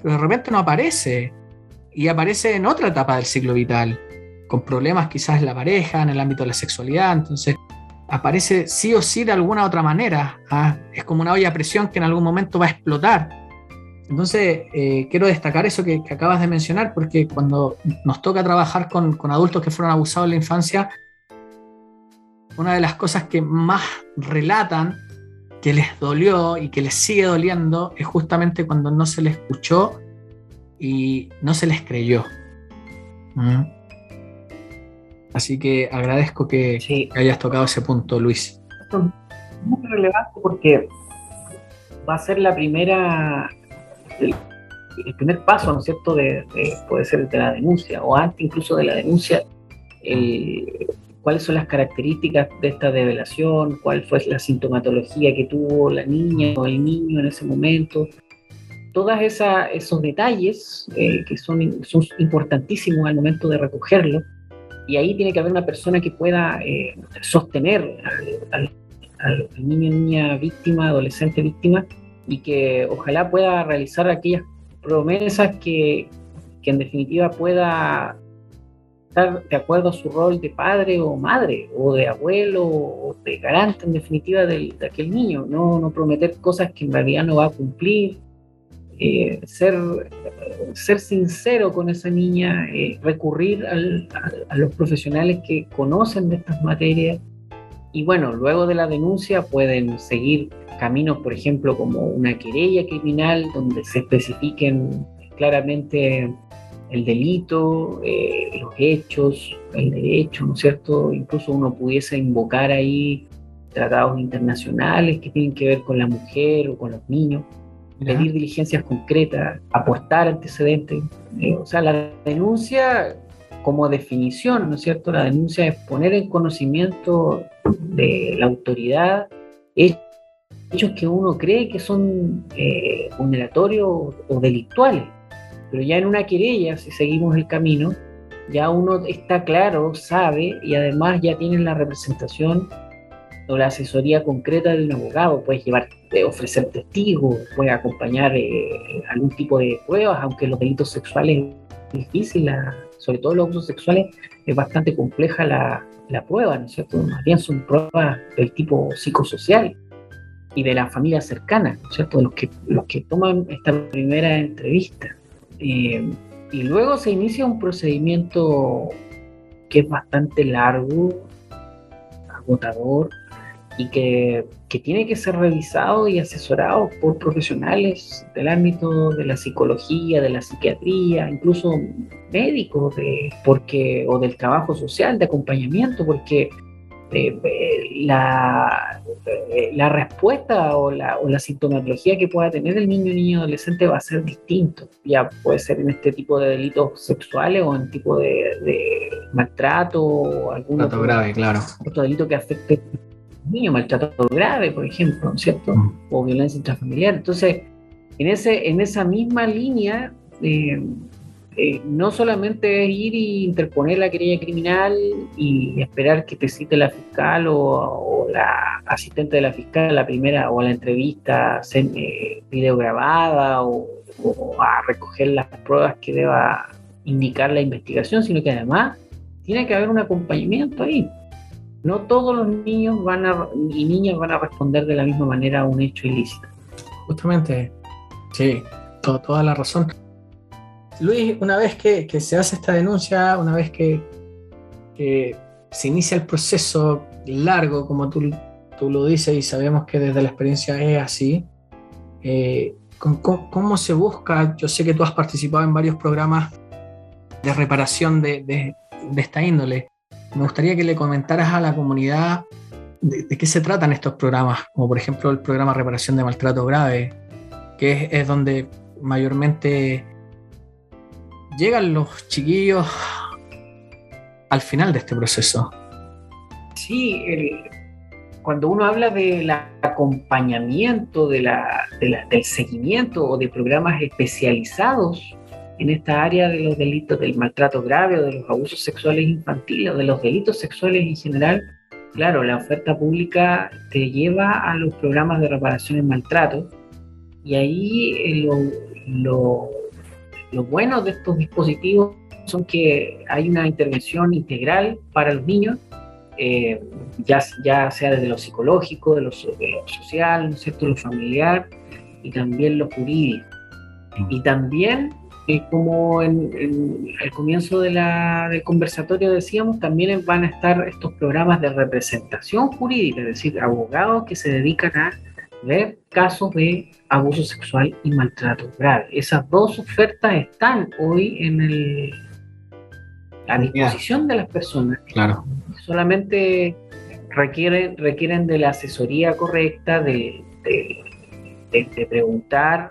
pero de repente no aparece. Y aparece en otra etapa del ciclo vital con problemas quizás en la pareja, en el ámbito de la sexualidad, entonces aparece sí o sí de alguna otra manera. ¿ah? Es como una olla a presión que en algún momento va a explotar. Entonces, eh, quiero destacar eso que, acabas de mencionar, porque cuando nos toca trabajar con, con, adultos que fueron abusados en la infancia, una de las cosas que más relatan que les dolió y que les sigue doliendo es justamente cuando no se les escuchó y no se les creyó. ¿Mm? Así que agradezco que, hayas tocado ese punto, Luis. Esto es muy relevante porque va a ser la primera, el, primer paso, ¿no es cierto?, de, puede ser de la denuncia o antes incluso de la denuncia, cuáles son las características de esta develación, cuál fue la sintomatología que tuvo la niña o el niño en ese momento. Todos esos detalles eh, que son, son importantísimos al momento de recogerlo, y ahí tiene que haber una persona que pueda eh, sostener al, niño, niña víctima, adolescente víctima, y que ojalá pueda realizar aquellas promesas que, en definitiva pueda estar de acuerdo a su rol de padre o madre, o de abuelo, o de garante en definitiva de aquel niño, no, no prometer cosas que en realidad no va a cumplir, eh, ser, ser sincero con esa niña, eh, recurrir a, los profesionales que conocen de estas materias. Y bueno, luego de la denuncia pueden seguir caminos, por ejemplo, como una querella criminal, donde se especifiquen claramente el delito, eh, los hechos, el derecho, ¿no es cierto? Incluso uno pudiese invocar ahí tratados internacionales que tienen que ver con la mujer o con los niños pedir diligencias concretas, aportar antecedentes. Eh, o sea, la denuncia como definición, ¿no es cierto? La denuncia es poner en conocimiento de la autoridad hechos que uno cree que son eh, vulneratorios o delictuales. Pero ya en una querella, si seguimos el camino, ya uno está claro, sabe y además ya tiene la representación la asesoría concreta de un abogado. Puedes llevar de ofrecer testigos, puede acompañar eh, algún tipo de pruebas, aunque los delitos sexuales es difícil, sobre todo los abusos sexuales, es bastante compleja la, la prueba, ¿no es cierto? Más bien son pruebas del tipo psicosocial y de la familia cercana, ¿no es cierto? Los que, los que toman esta primera entrevista. Eh, y luego se inicia un procedimiento que es bastante largo, agotador, y que, tiene que ser revisado y asesorado por profesionales del ámbito de la psicología, de la psiquiatría, incluso médicos, de, porque, o del trabajo social, de acompañamiento, porque eh, la, la, respuesta o la, o la, sintomatología que pueda tener el niño o niño adolescente va a ser distinto. Ya puede ser en este tipo de delitos sexuales o en tipo de, maltrato o algún otro, grave, claro. otro delito que afecte niño, maltrato grave, por ejemplo, ¿cierto? Mm. O violencia intrafamiliar. Entonces, en, ese, en esa misma línea, eh, eh, no solamente es ir y interponer la querella criminal y esperar que te cite la fiscal o, la asistente de la fiscal la primera o la entrevista eh, video grabada o, a recoger las pruebas que deba indicar la investigación, sino que además tiene que haber un acompañamiento ahí. No todos los niños van a, y niñas van a responder de la misma manera a un hecho ilícito. Justamente, sí, toda la razón. Luis, una vez que, se hace esta denuncia, una vez que, se inicia el proceso largo, como tú, tú, lo dices y sabemos que desde la experiencia es así, eh, ¿cómo, se busca? Yo sé que tú has participado en varios programas de reparación de, esta índole. Me gustaría que le comentaras a la comunidad de, qué se tratan estos programas, como por ejemplo el programa Reparación de Maltrato Grave, que es donde mayormente llegan los chiquillos al final de este proceso. Sí, cuando uno habla del acompañamiento, de la, del seguimiento o de programas especializados en esta área de los delitos del maltrato grave o de los abusos sexuales infantiles o de los delitos sexuales en general, claro, la oferta pública te lleva a los programas de reparación en maltrato y ahí eh, lo lo bueno de estos dispositivos son que hay una intervención integral para los niños, eh, ya, ya sea desde lo psicológico, de lo, social, ¿no es cierto? lo familiar y también lo jurídico. Y también, como en, el comienzo de la, del conversatorio decíamos, también van a estar estos programas de representación jurídica, es decir, abogados que se dedican a ver casos de abuso sexual y maltrato grave. Esas dos ofertas están hoy en el, a disposición de las personas. Claro. Solamente requieren, requieren de la asesoría correcta, de, de, preguntar,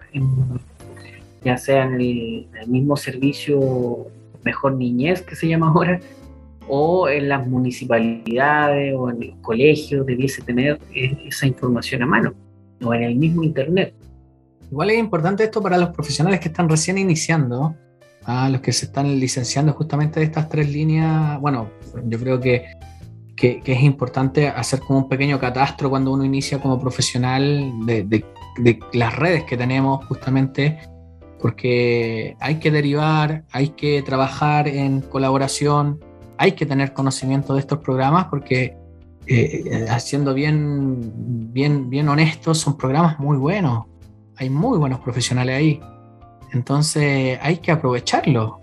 ya sea en el, mismo servicio Mejor Niñez que se llama ahora, o en las municipalidades o en el colegio debiese tener esa información a mano o en el mismo Internet. Igual es importante esto para los profesionales que están recién iniciando, a los que se están licenciando justamente de estas tres líneas. Bueno, yo creo que, que, es importante hacer como un pequeño catastro cuando uno inicia como profesional de, de las redes que tenemos justamente porque hay que derivar, hay que trabajar en colaboración, hay que tener conocimiento de estos programas porque eh, haciendo bien, bien, bien honestos, son programas muy buenos. Hay muy buenos profesionales ahí. Entonces hay que aprovecharlo.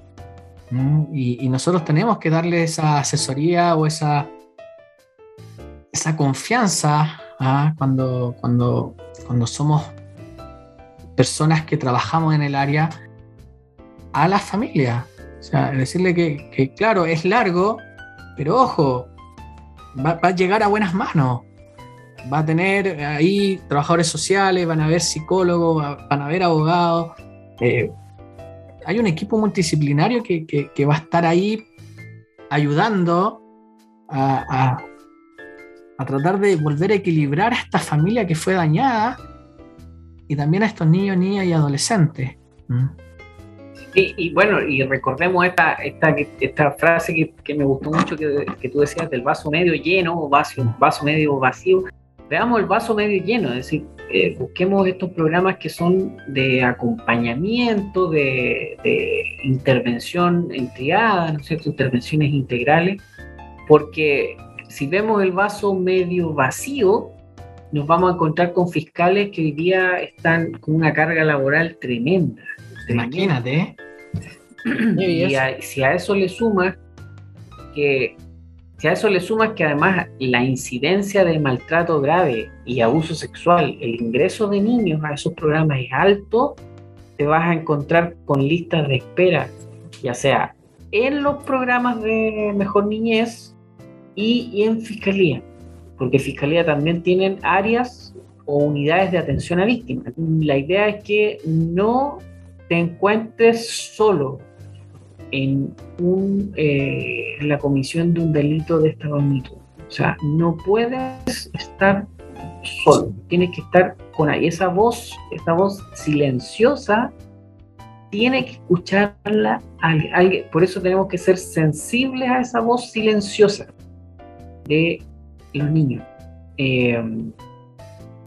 Y, nosotros tenemos que darle esa asesoría o esa, esa confianza ¿ah? cuando, cuando, cuando somos personas que trabajamos en el área a la familia. O sea, decirle que, claro, es largo, pero ojo, va, a llegar a buenas manos. Va a tener ahí trabajadores sociales, van a haber psicólogos, van a haber abogados. Eh, hay un equipo multidisciplinario que, va a estar ahí ayudando a, tratar de volver a equilibrar a esta familia que fue dañada y también a estos niños, niñas y adolescentes. ¿Mm? Y, bueno, y recordemos esta, esta, esta frase que, me gustó mucho que, tú decías del vaso medio lleno o vaso, vaso medio vacío. Veamos el vaso medio lleno, es decir, eh, busquemos estos programas que son de acompañamiento, de, intervención en triada, ¿no es cierto? Intervenciones integrales, porque si vemos el vaso medio vacío, nos vamos a encontrar con fiscales que hoy día están con una carga laboral tremenda. Imagínate. y si a eso le sumas que si a eso le sumas que además la incidencia de maltrato grave y abuso sexual, el ingreso de niños a esos programas es alto, te vas a encontrar con listas de espera, ya sea en los programas de mejor niñez y, en Fiscalía, porque Fiscalía también tienen áreas o unidades de atención a víctimas. La idea es que no te encuentres solo en, un, eh, la comisión de un delito de esta magnitud. O sea, no puedes estar solo, tienes que estar con ahí. Esa voz, esa voz silenciosa, tiene que escucharla alguien. Por eso tenemos que ser sensibles a esa voz silenciosa de los niños. Eh,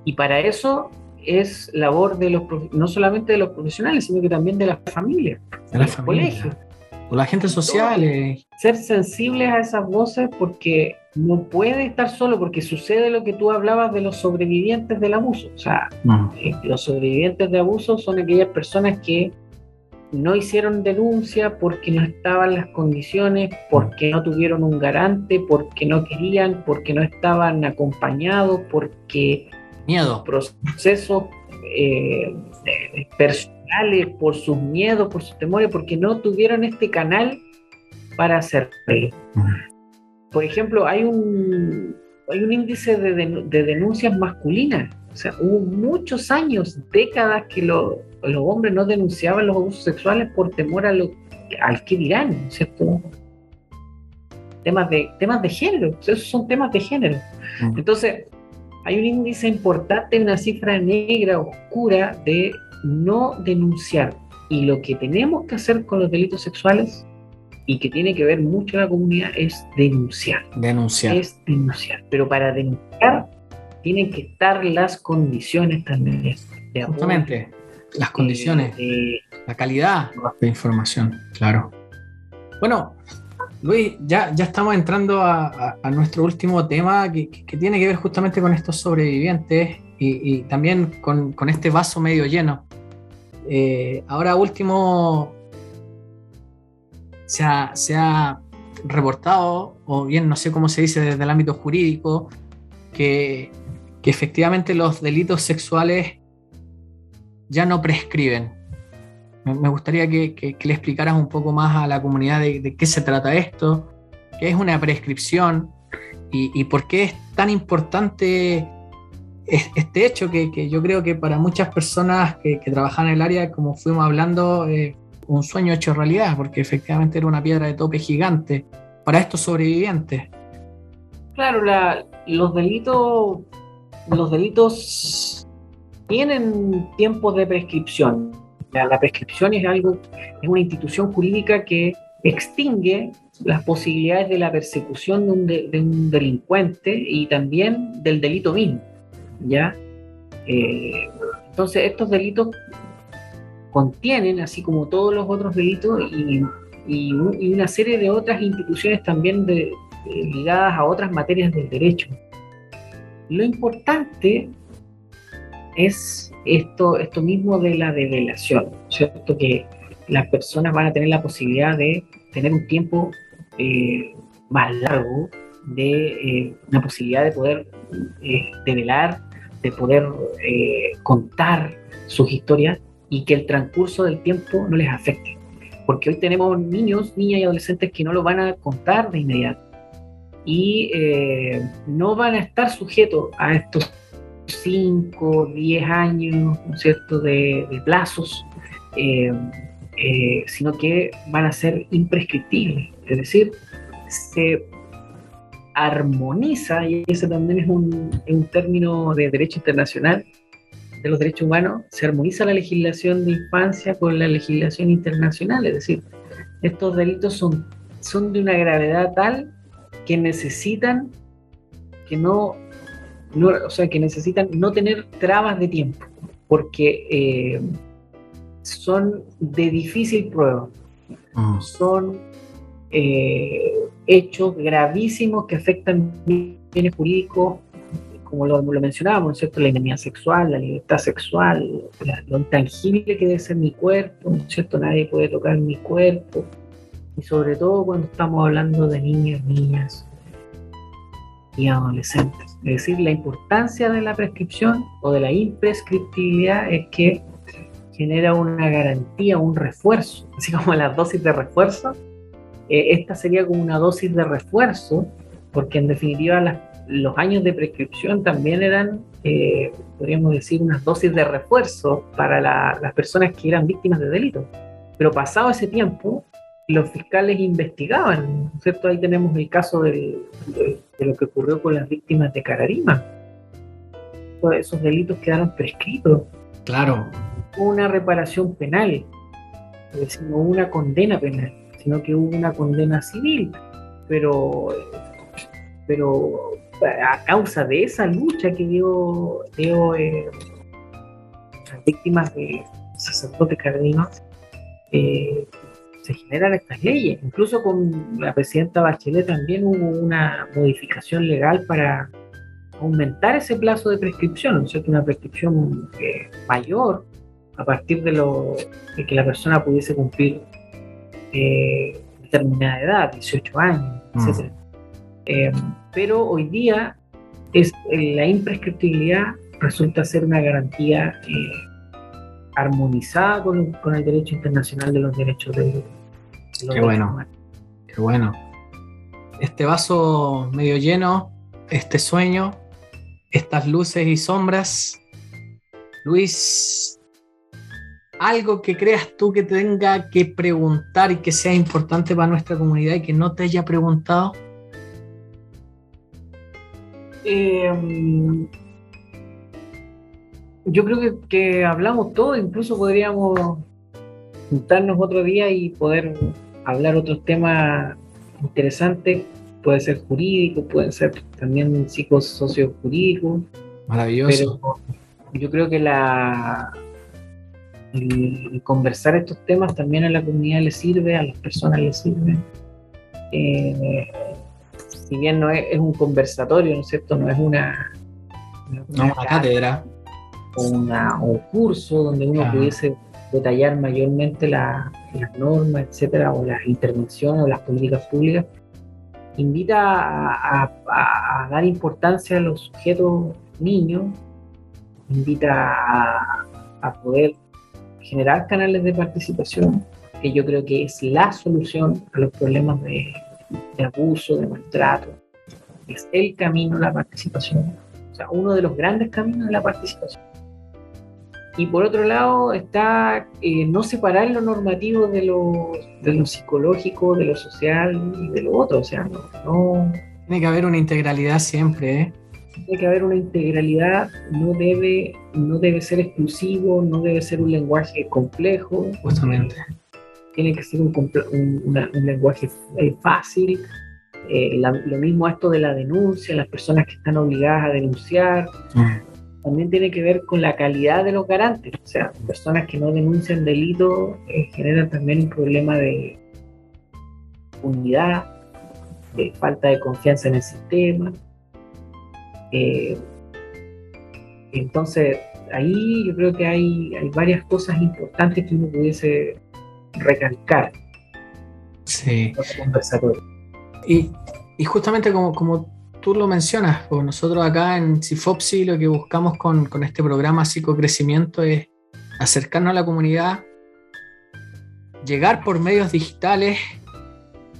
y para eso es labor de los no solamente de los profesionales, sino que también de la familia, de los colegios. O la gente social. Ser sensibles a esas voces porque no puede estar solo, porque sucede lo que tú hablabas de los sobrevivientes del abuso. O sea, eh, los sobrevivientes de abuso son aquellas personas que no hicieron denuncia porque no estaban las condiciones, porque no tuvieron un garante, porque no querían, porque no estaban acompañados, porque miedo procesos eh, personales por sus miedos, por sus temores, porque no tuvieron este canal para hacerlo. Por ejemplo, hay un, hay un índice de, de denuncias masculinas. O sea, hubo muchos años, décadas que los hombres no denunciaban los abusos sexuales por temor a lo, al que dirán, ¿cierto? Temas de, temas de género, esos son temas de género. Entonces, hay un índice importante, una cifra negra, oscura, de no denunciar. Y lo que tenemos que hacer con los delitos sexuales y que tiene que ver mucho la comunidad es denunciar. Denunciar. Es denunciar. Pero para denunciar tienen que estar las condiciones también. De Justamente, las condiciones, la calidad de información, claro. Bueno, Luis, ya, ya estamos entrando a, nuestro último tema que, tiene que ver justamente con estos sobrevivientes y, también con, este vaso medio lleno. Eh, ahora último, se ha, reportado, o bien no sé cómo se dice desde el ámbito jurídico, que, efectivamente los delitos sexuales ya no prescriben. Me gustaría que, le explicaras un poco más a la comunidad de, qué se trata esto, qué es una prescripción y, por qué es tan importante este hecho que, yo creo que para muchas personas que, trabajan en el área, como fuimos hablando, eh, un sueño hecho realidad, porque efectivamente era una piedra de tope gigante para estos sobrevivientes. Claro, los delitos, los delitos tienen tiempos de prescripción la, prescripción es algo, es una institución jurídica que extingue las posibilidades de la persecución de un, delincuente y también del delito mismo. ¿ya? Eh, entonces, estos delitos contienen, así como todos los otros delitos, y, una serie de otras instituciones también ligadas a otras materias del derecho. Lo importante es esto, esto mismo de la develación, ¿cierto? Que las personas van a tener la posibilidad de tener un tiempo eh, más largo, de eh, una posibilidad de poder eh, develar, de poder contar sus historias y que el transcurso del tiempo no les afecte. Porque hoy tenemos niños, niñas y adolescentes que no lo van a contar de inmediato y no van a estar sujetos a estos 5, 10 años, ¿no es cierto?, de, plazos, eh, eh, sino que van a ser imprescriptibles. Es decir, se armoniza, y ese también es un, un término de derecho internacional, de los derechos humanos, se armoniza la legislación de infancia con la legislación internacional. Es decir, estos delitos son, son de una gravedad tal que necesitan que no o sea, que necesitan no tener trabas de tiempo, porque eh, son de difícil prueba, ah. son eh, hechos gravísimos que afectan bienes jurídicos, como lo, mencionábamos, ¿cierto? La indemnidad sexual, la libertad sexual, lo intangible que debe ser mi cuerpo, ¿cierto? Nadie puede tocar mi cuerpo, y sobre todo cuando estamos hablando de niños, niñas y adolescentes. Es decir, la importancia de la prescripción o de la imprescriptibilidad es que genera una garantía, un refuerzo, [laughs] así como la dosis de refuerzo. Eh, esta sería como una dosis de refuerzo porque en definitiva los años de prescripción también eran, eh, podríamos decir, unas dosis de refuerzo para las personas que eran víctimas de delitos. Pero pasado ese tiempo, los fiscales investigaban, ¿cierto? Ahí tenemos el caso de, lo que ocurrió con las víctimas de Cararima. Todos esos delitos quedaron prescritos. Claro. Una reparación penal, es decir, no una condena penal, sino que hubo una condena civil. Pero pero a causa de esa lucha que dio, dio eh, las víctimas de sacerdotes cardinos, eh, se generan estas leyes. Incluso con la presidenta Bachelet también hubo una modificación legal para aumentar ese plazo de prescripción, ¿no es cierto? Una prescripción eh, mayor a partir de, lo, de que la persona pudiese cumplir determinada edad, 18 años, mm. etc. Eh, pero hoy día es, eh, la imprescriptibilidad resulta ser una garantía eh, armonizada con, el derecho internacional de los derechos de, los Qué bueno. Qué bueno. Este vaso medio lleno, este sueño, estas luces y sombras. Luis, algo que creas tú que tenga que preguntar y que sea importante para nuestra comunidad y que no te haya preguntado. Eh, yo creo que, hablamos todo, incluso podríamos juntarnos otro día y poder hablar otros temas interesantes. Puede ser jurídico, pueden ser también psicosociojurídicos. Maravilloso. Pero yo creo que la conversar estos temas también a la comunidad le sirve, a las personas les sirve. Eh, si bien no es, un conversatorio, ¿no es cierto? No es una, una, cátedra. O un curso donde uno pudiese detallar mayormente las normas, etcétera, o las intervenciones o las políticas públicas, invita a, dar importancia a los sujetos niños, invita a, a poder generar canales de participación, que yo creo que es la solución a los problemas de, de abuso, de maltrato. Es el camino de la participación. O sea, uno de los grandes caminos de la participación. Y por otro lado está eh, no separar lo normativo de lo, de lo psicológico, de lo social y de lo otro. O sea, no, Tiene que haber una integralidad siempre, ¿eh? Tiene que haber una integralidad, no debe, no debe ser exclusivo, no debe ser un lenguaje complejo. Justamente tiene que ser un, lenguaje eh, fácil. Eh, lo mismo esto de la denuncia, las personas que están obligadas a denunciar. Mm. También tiene que ver con la calidad de los garantes. O sea, personas que no denuncian delitos eh, generan también un problema de unidad, de falta de confianza en el sistema. entonces, ahí yo creo que hay, hay varias cosas importantes que uno pudiese recalcar. Sí. Y, y, justamente como, como tú lo mencionas, pues nosotros acá en Cifopsi lo que buscamos con, con este programa Psicocrecimiento es acercarnos a la comunidad, llegar por medios digitales.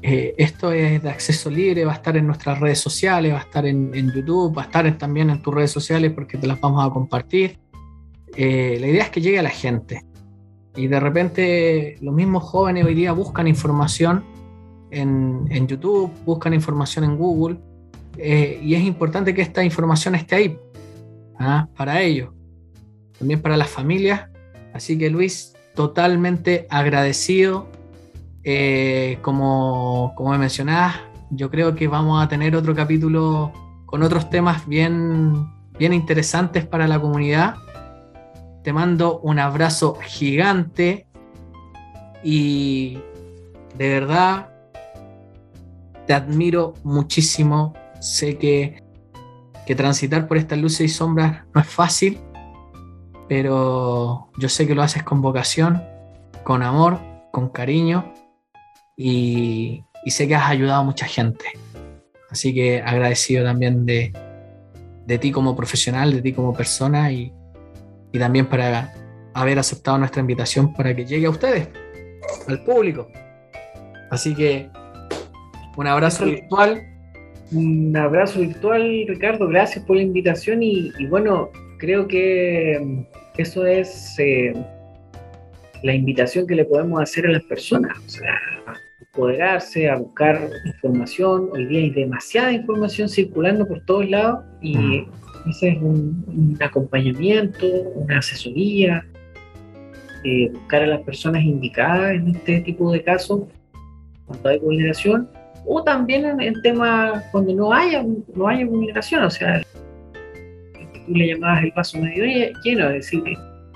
Eh, esto es de acceso libre, va a estar en nuestras redes sociales, va a estar en, en YouTube, va a estar también en tus redes sociales porque te las vamos a compartir. Eh, la idea es que llegue a la gente. Y de repente los mismos jóvenes hoy día buscan información en, YouTube, buscan información en Google, eh, y es importante que esta información esté ahí ¿ah? para ellos, también para las familias. Así que Luis, totalmente agradecido. Eh, como, como me mencionabas, yo creo que vamos a tener otro capítulo con otros temas bien, bien interesantes para la comunidad. Te mando un abrazo gigante y de verdad te admiro muchísimo. Sé que, que transitar por estas luces y sombras no es fácil, pero yo sé que lo haces con vocación, con amor, con cariño y, y sé que has ayudado a mucha gente. Así que agradecido también de, de ti como profesional, de ti como persona y, y también para haber aceptado nuestra invitación para que llegue a ustedes, al público. Así que un abrazo virtual Un abrazo virtual, Ricardo. Gracias por la invitación y, bueno, creo que mm, eso es eh, la invitación que le podemos hacer a las personas. O sea, a empoderarse, a buscar información. Hoy día hay demasiada información circulando por todos lados y ese es un, acompañamiento, una asesoría, eh, buscar a las personas indicadas en este tipo de casos cuando hay vulneración o también en, temas cuando no haya, no haya vulneración, o sea, tú le llamabas el paso medio lleno, es decir,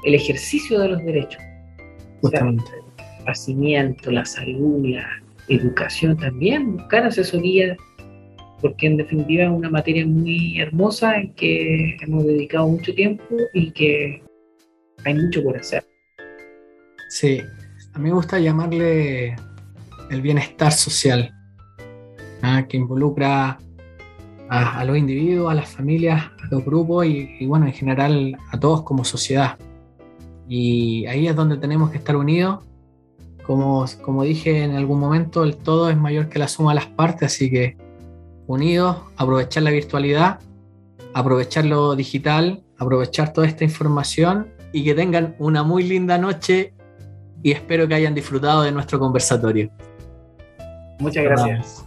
el ejercicio de los derechos. Justamente. el nacimiento, la salud, la educación también, buscar asesoría, porque en definitiva es una materia muy hermosa en que hemos dedicado mucho tiempo y que hay mucho por hacer. Sí, a mí me gusta llamarle el bienestar social que involucra a, los individuos, a las familias, a los grupos y, bueno, en general a todos como sociedad. Y ahí es donde tenemos que estar unidos. Como, como dije en algún momento, el todo es mayor que la suma de las partes, así que unidos, aprovechar la virtualidad, aprovechar lo digital, aprovechar toda esta información y que tengan una muy linda noche y espero que hayan disfrutado de nuestro conversatorio. Muchas gracias.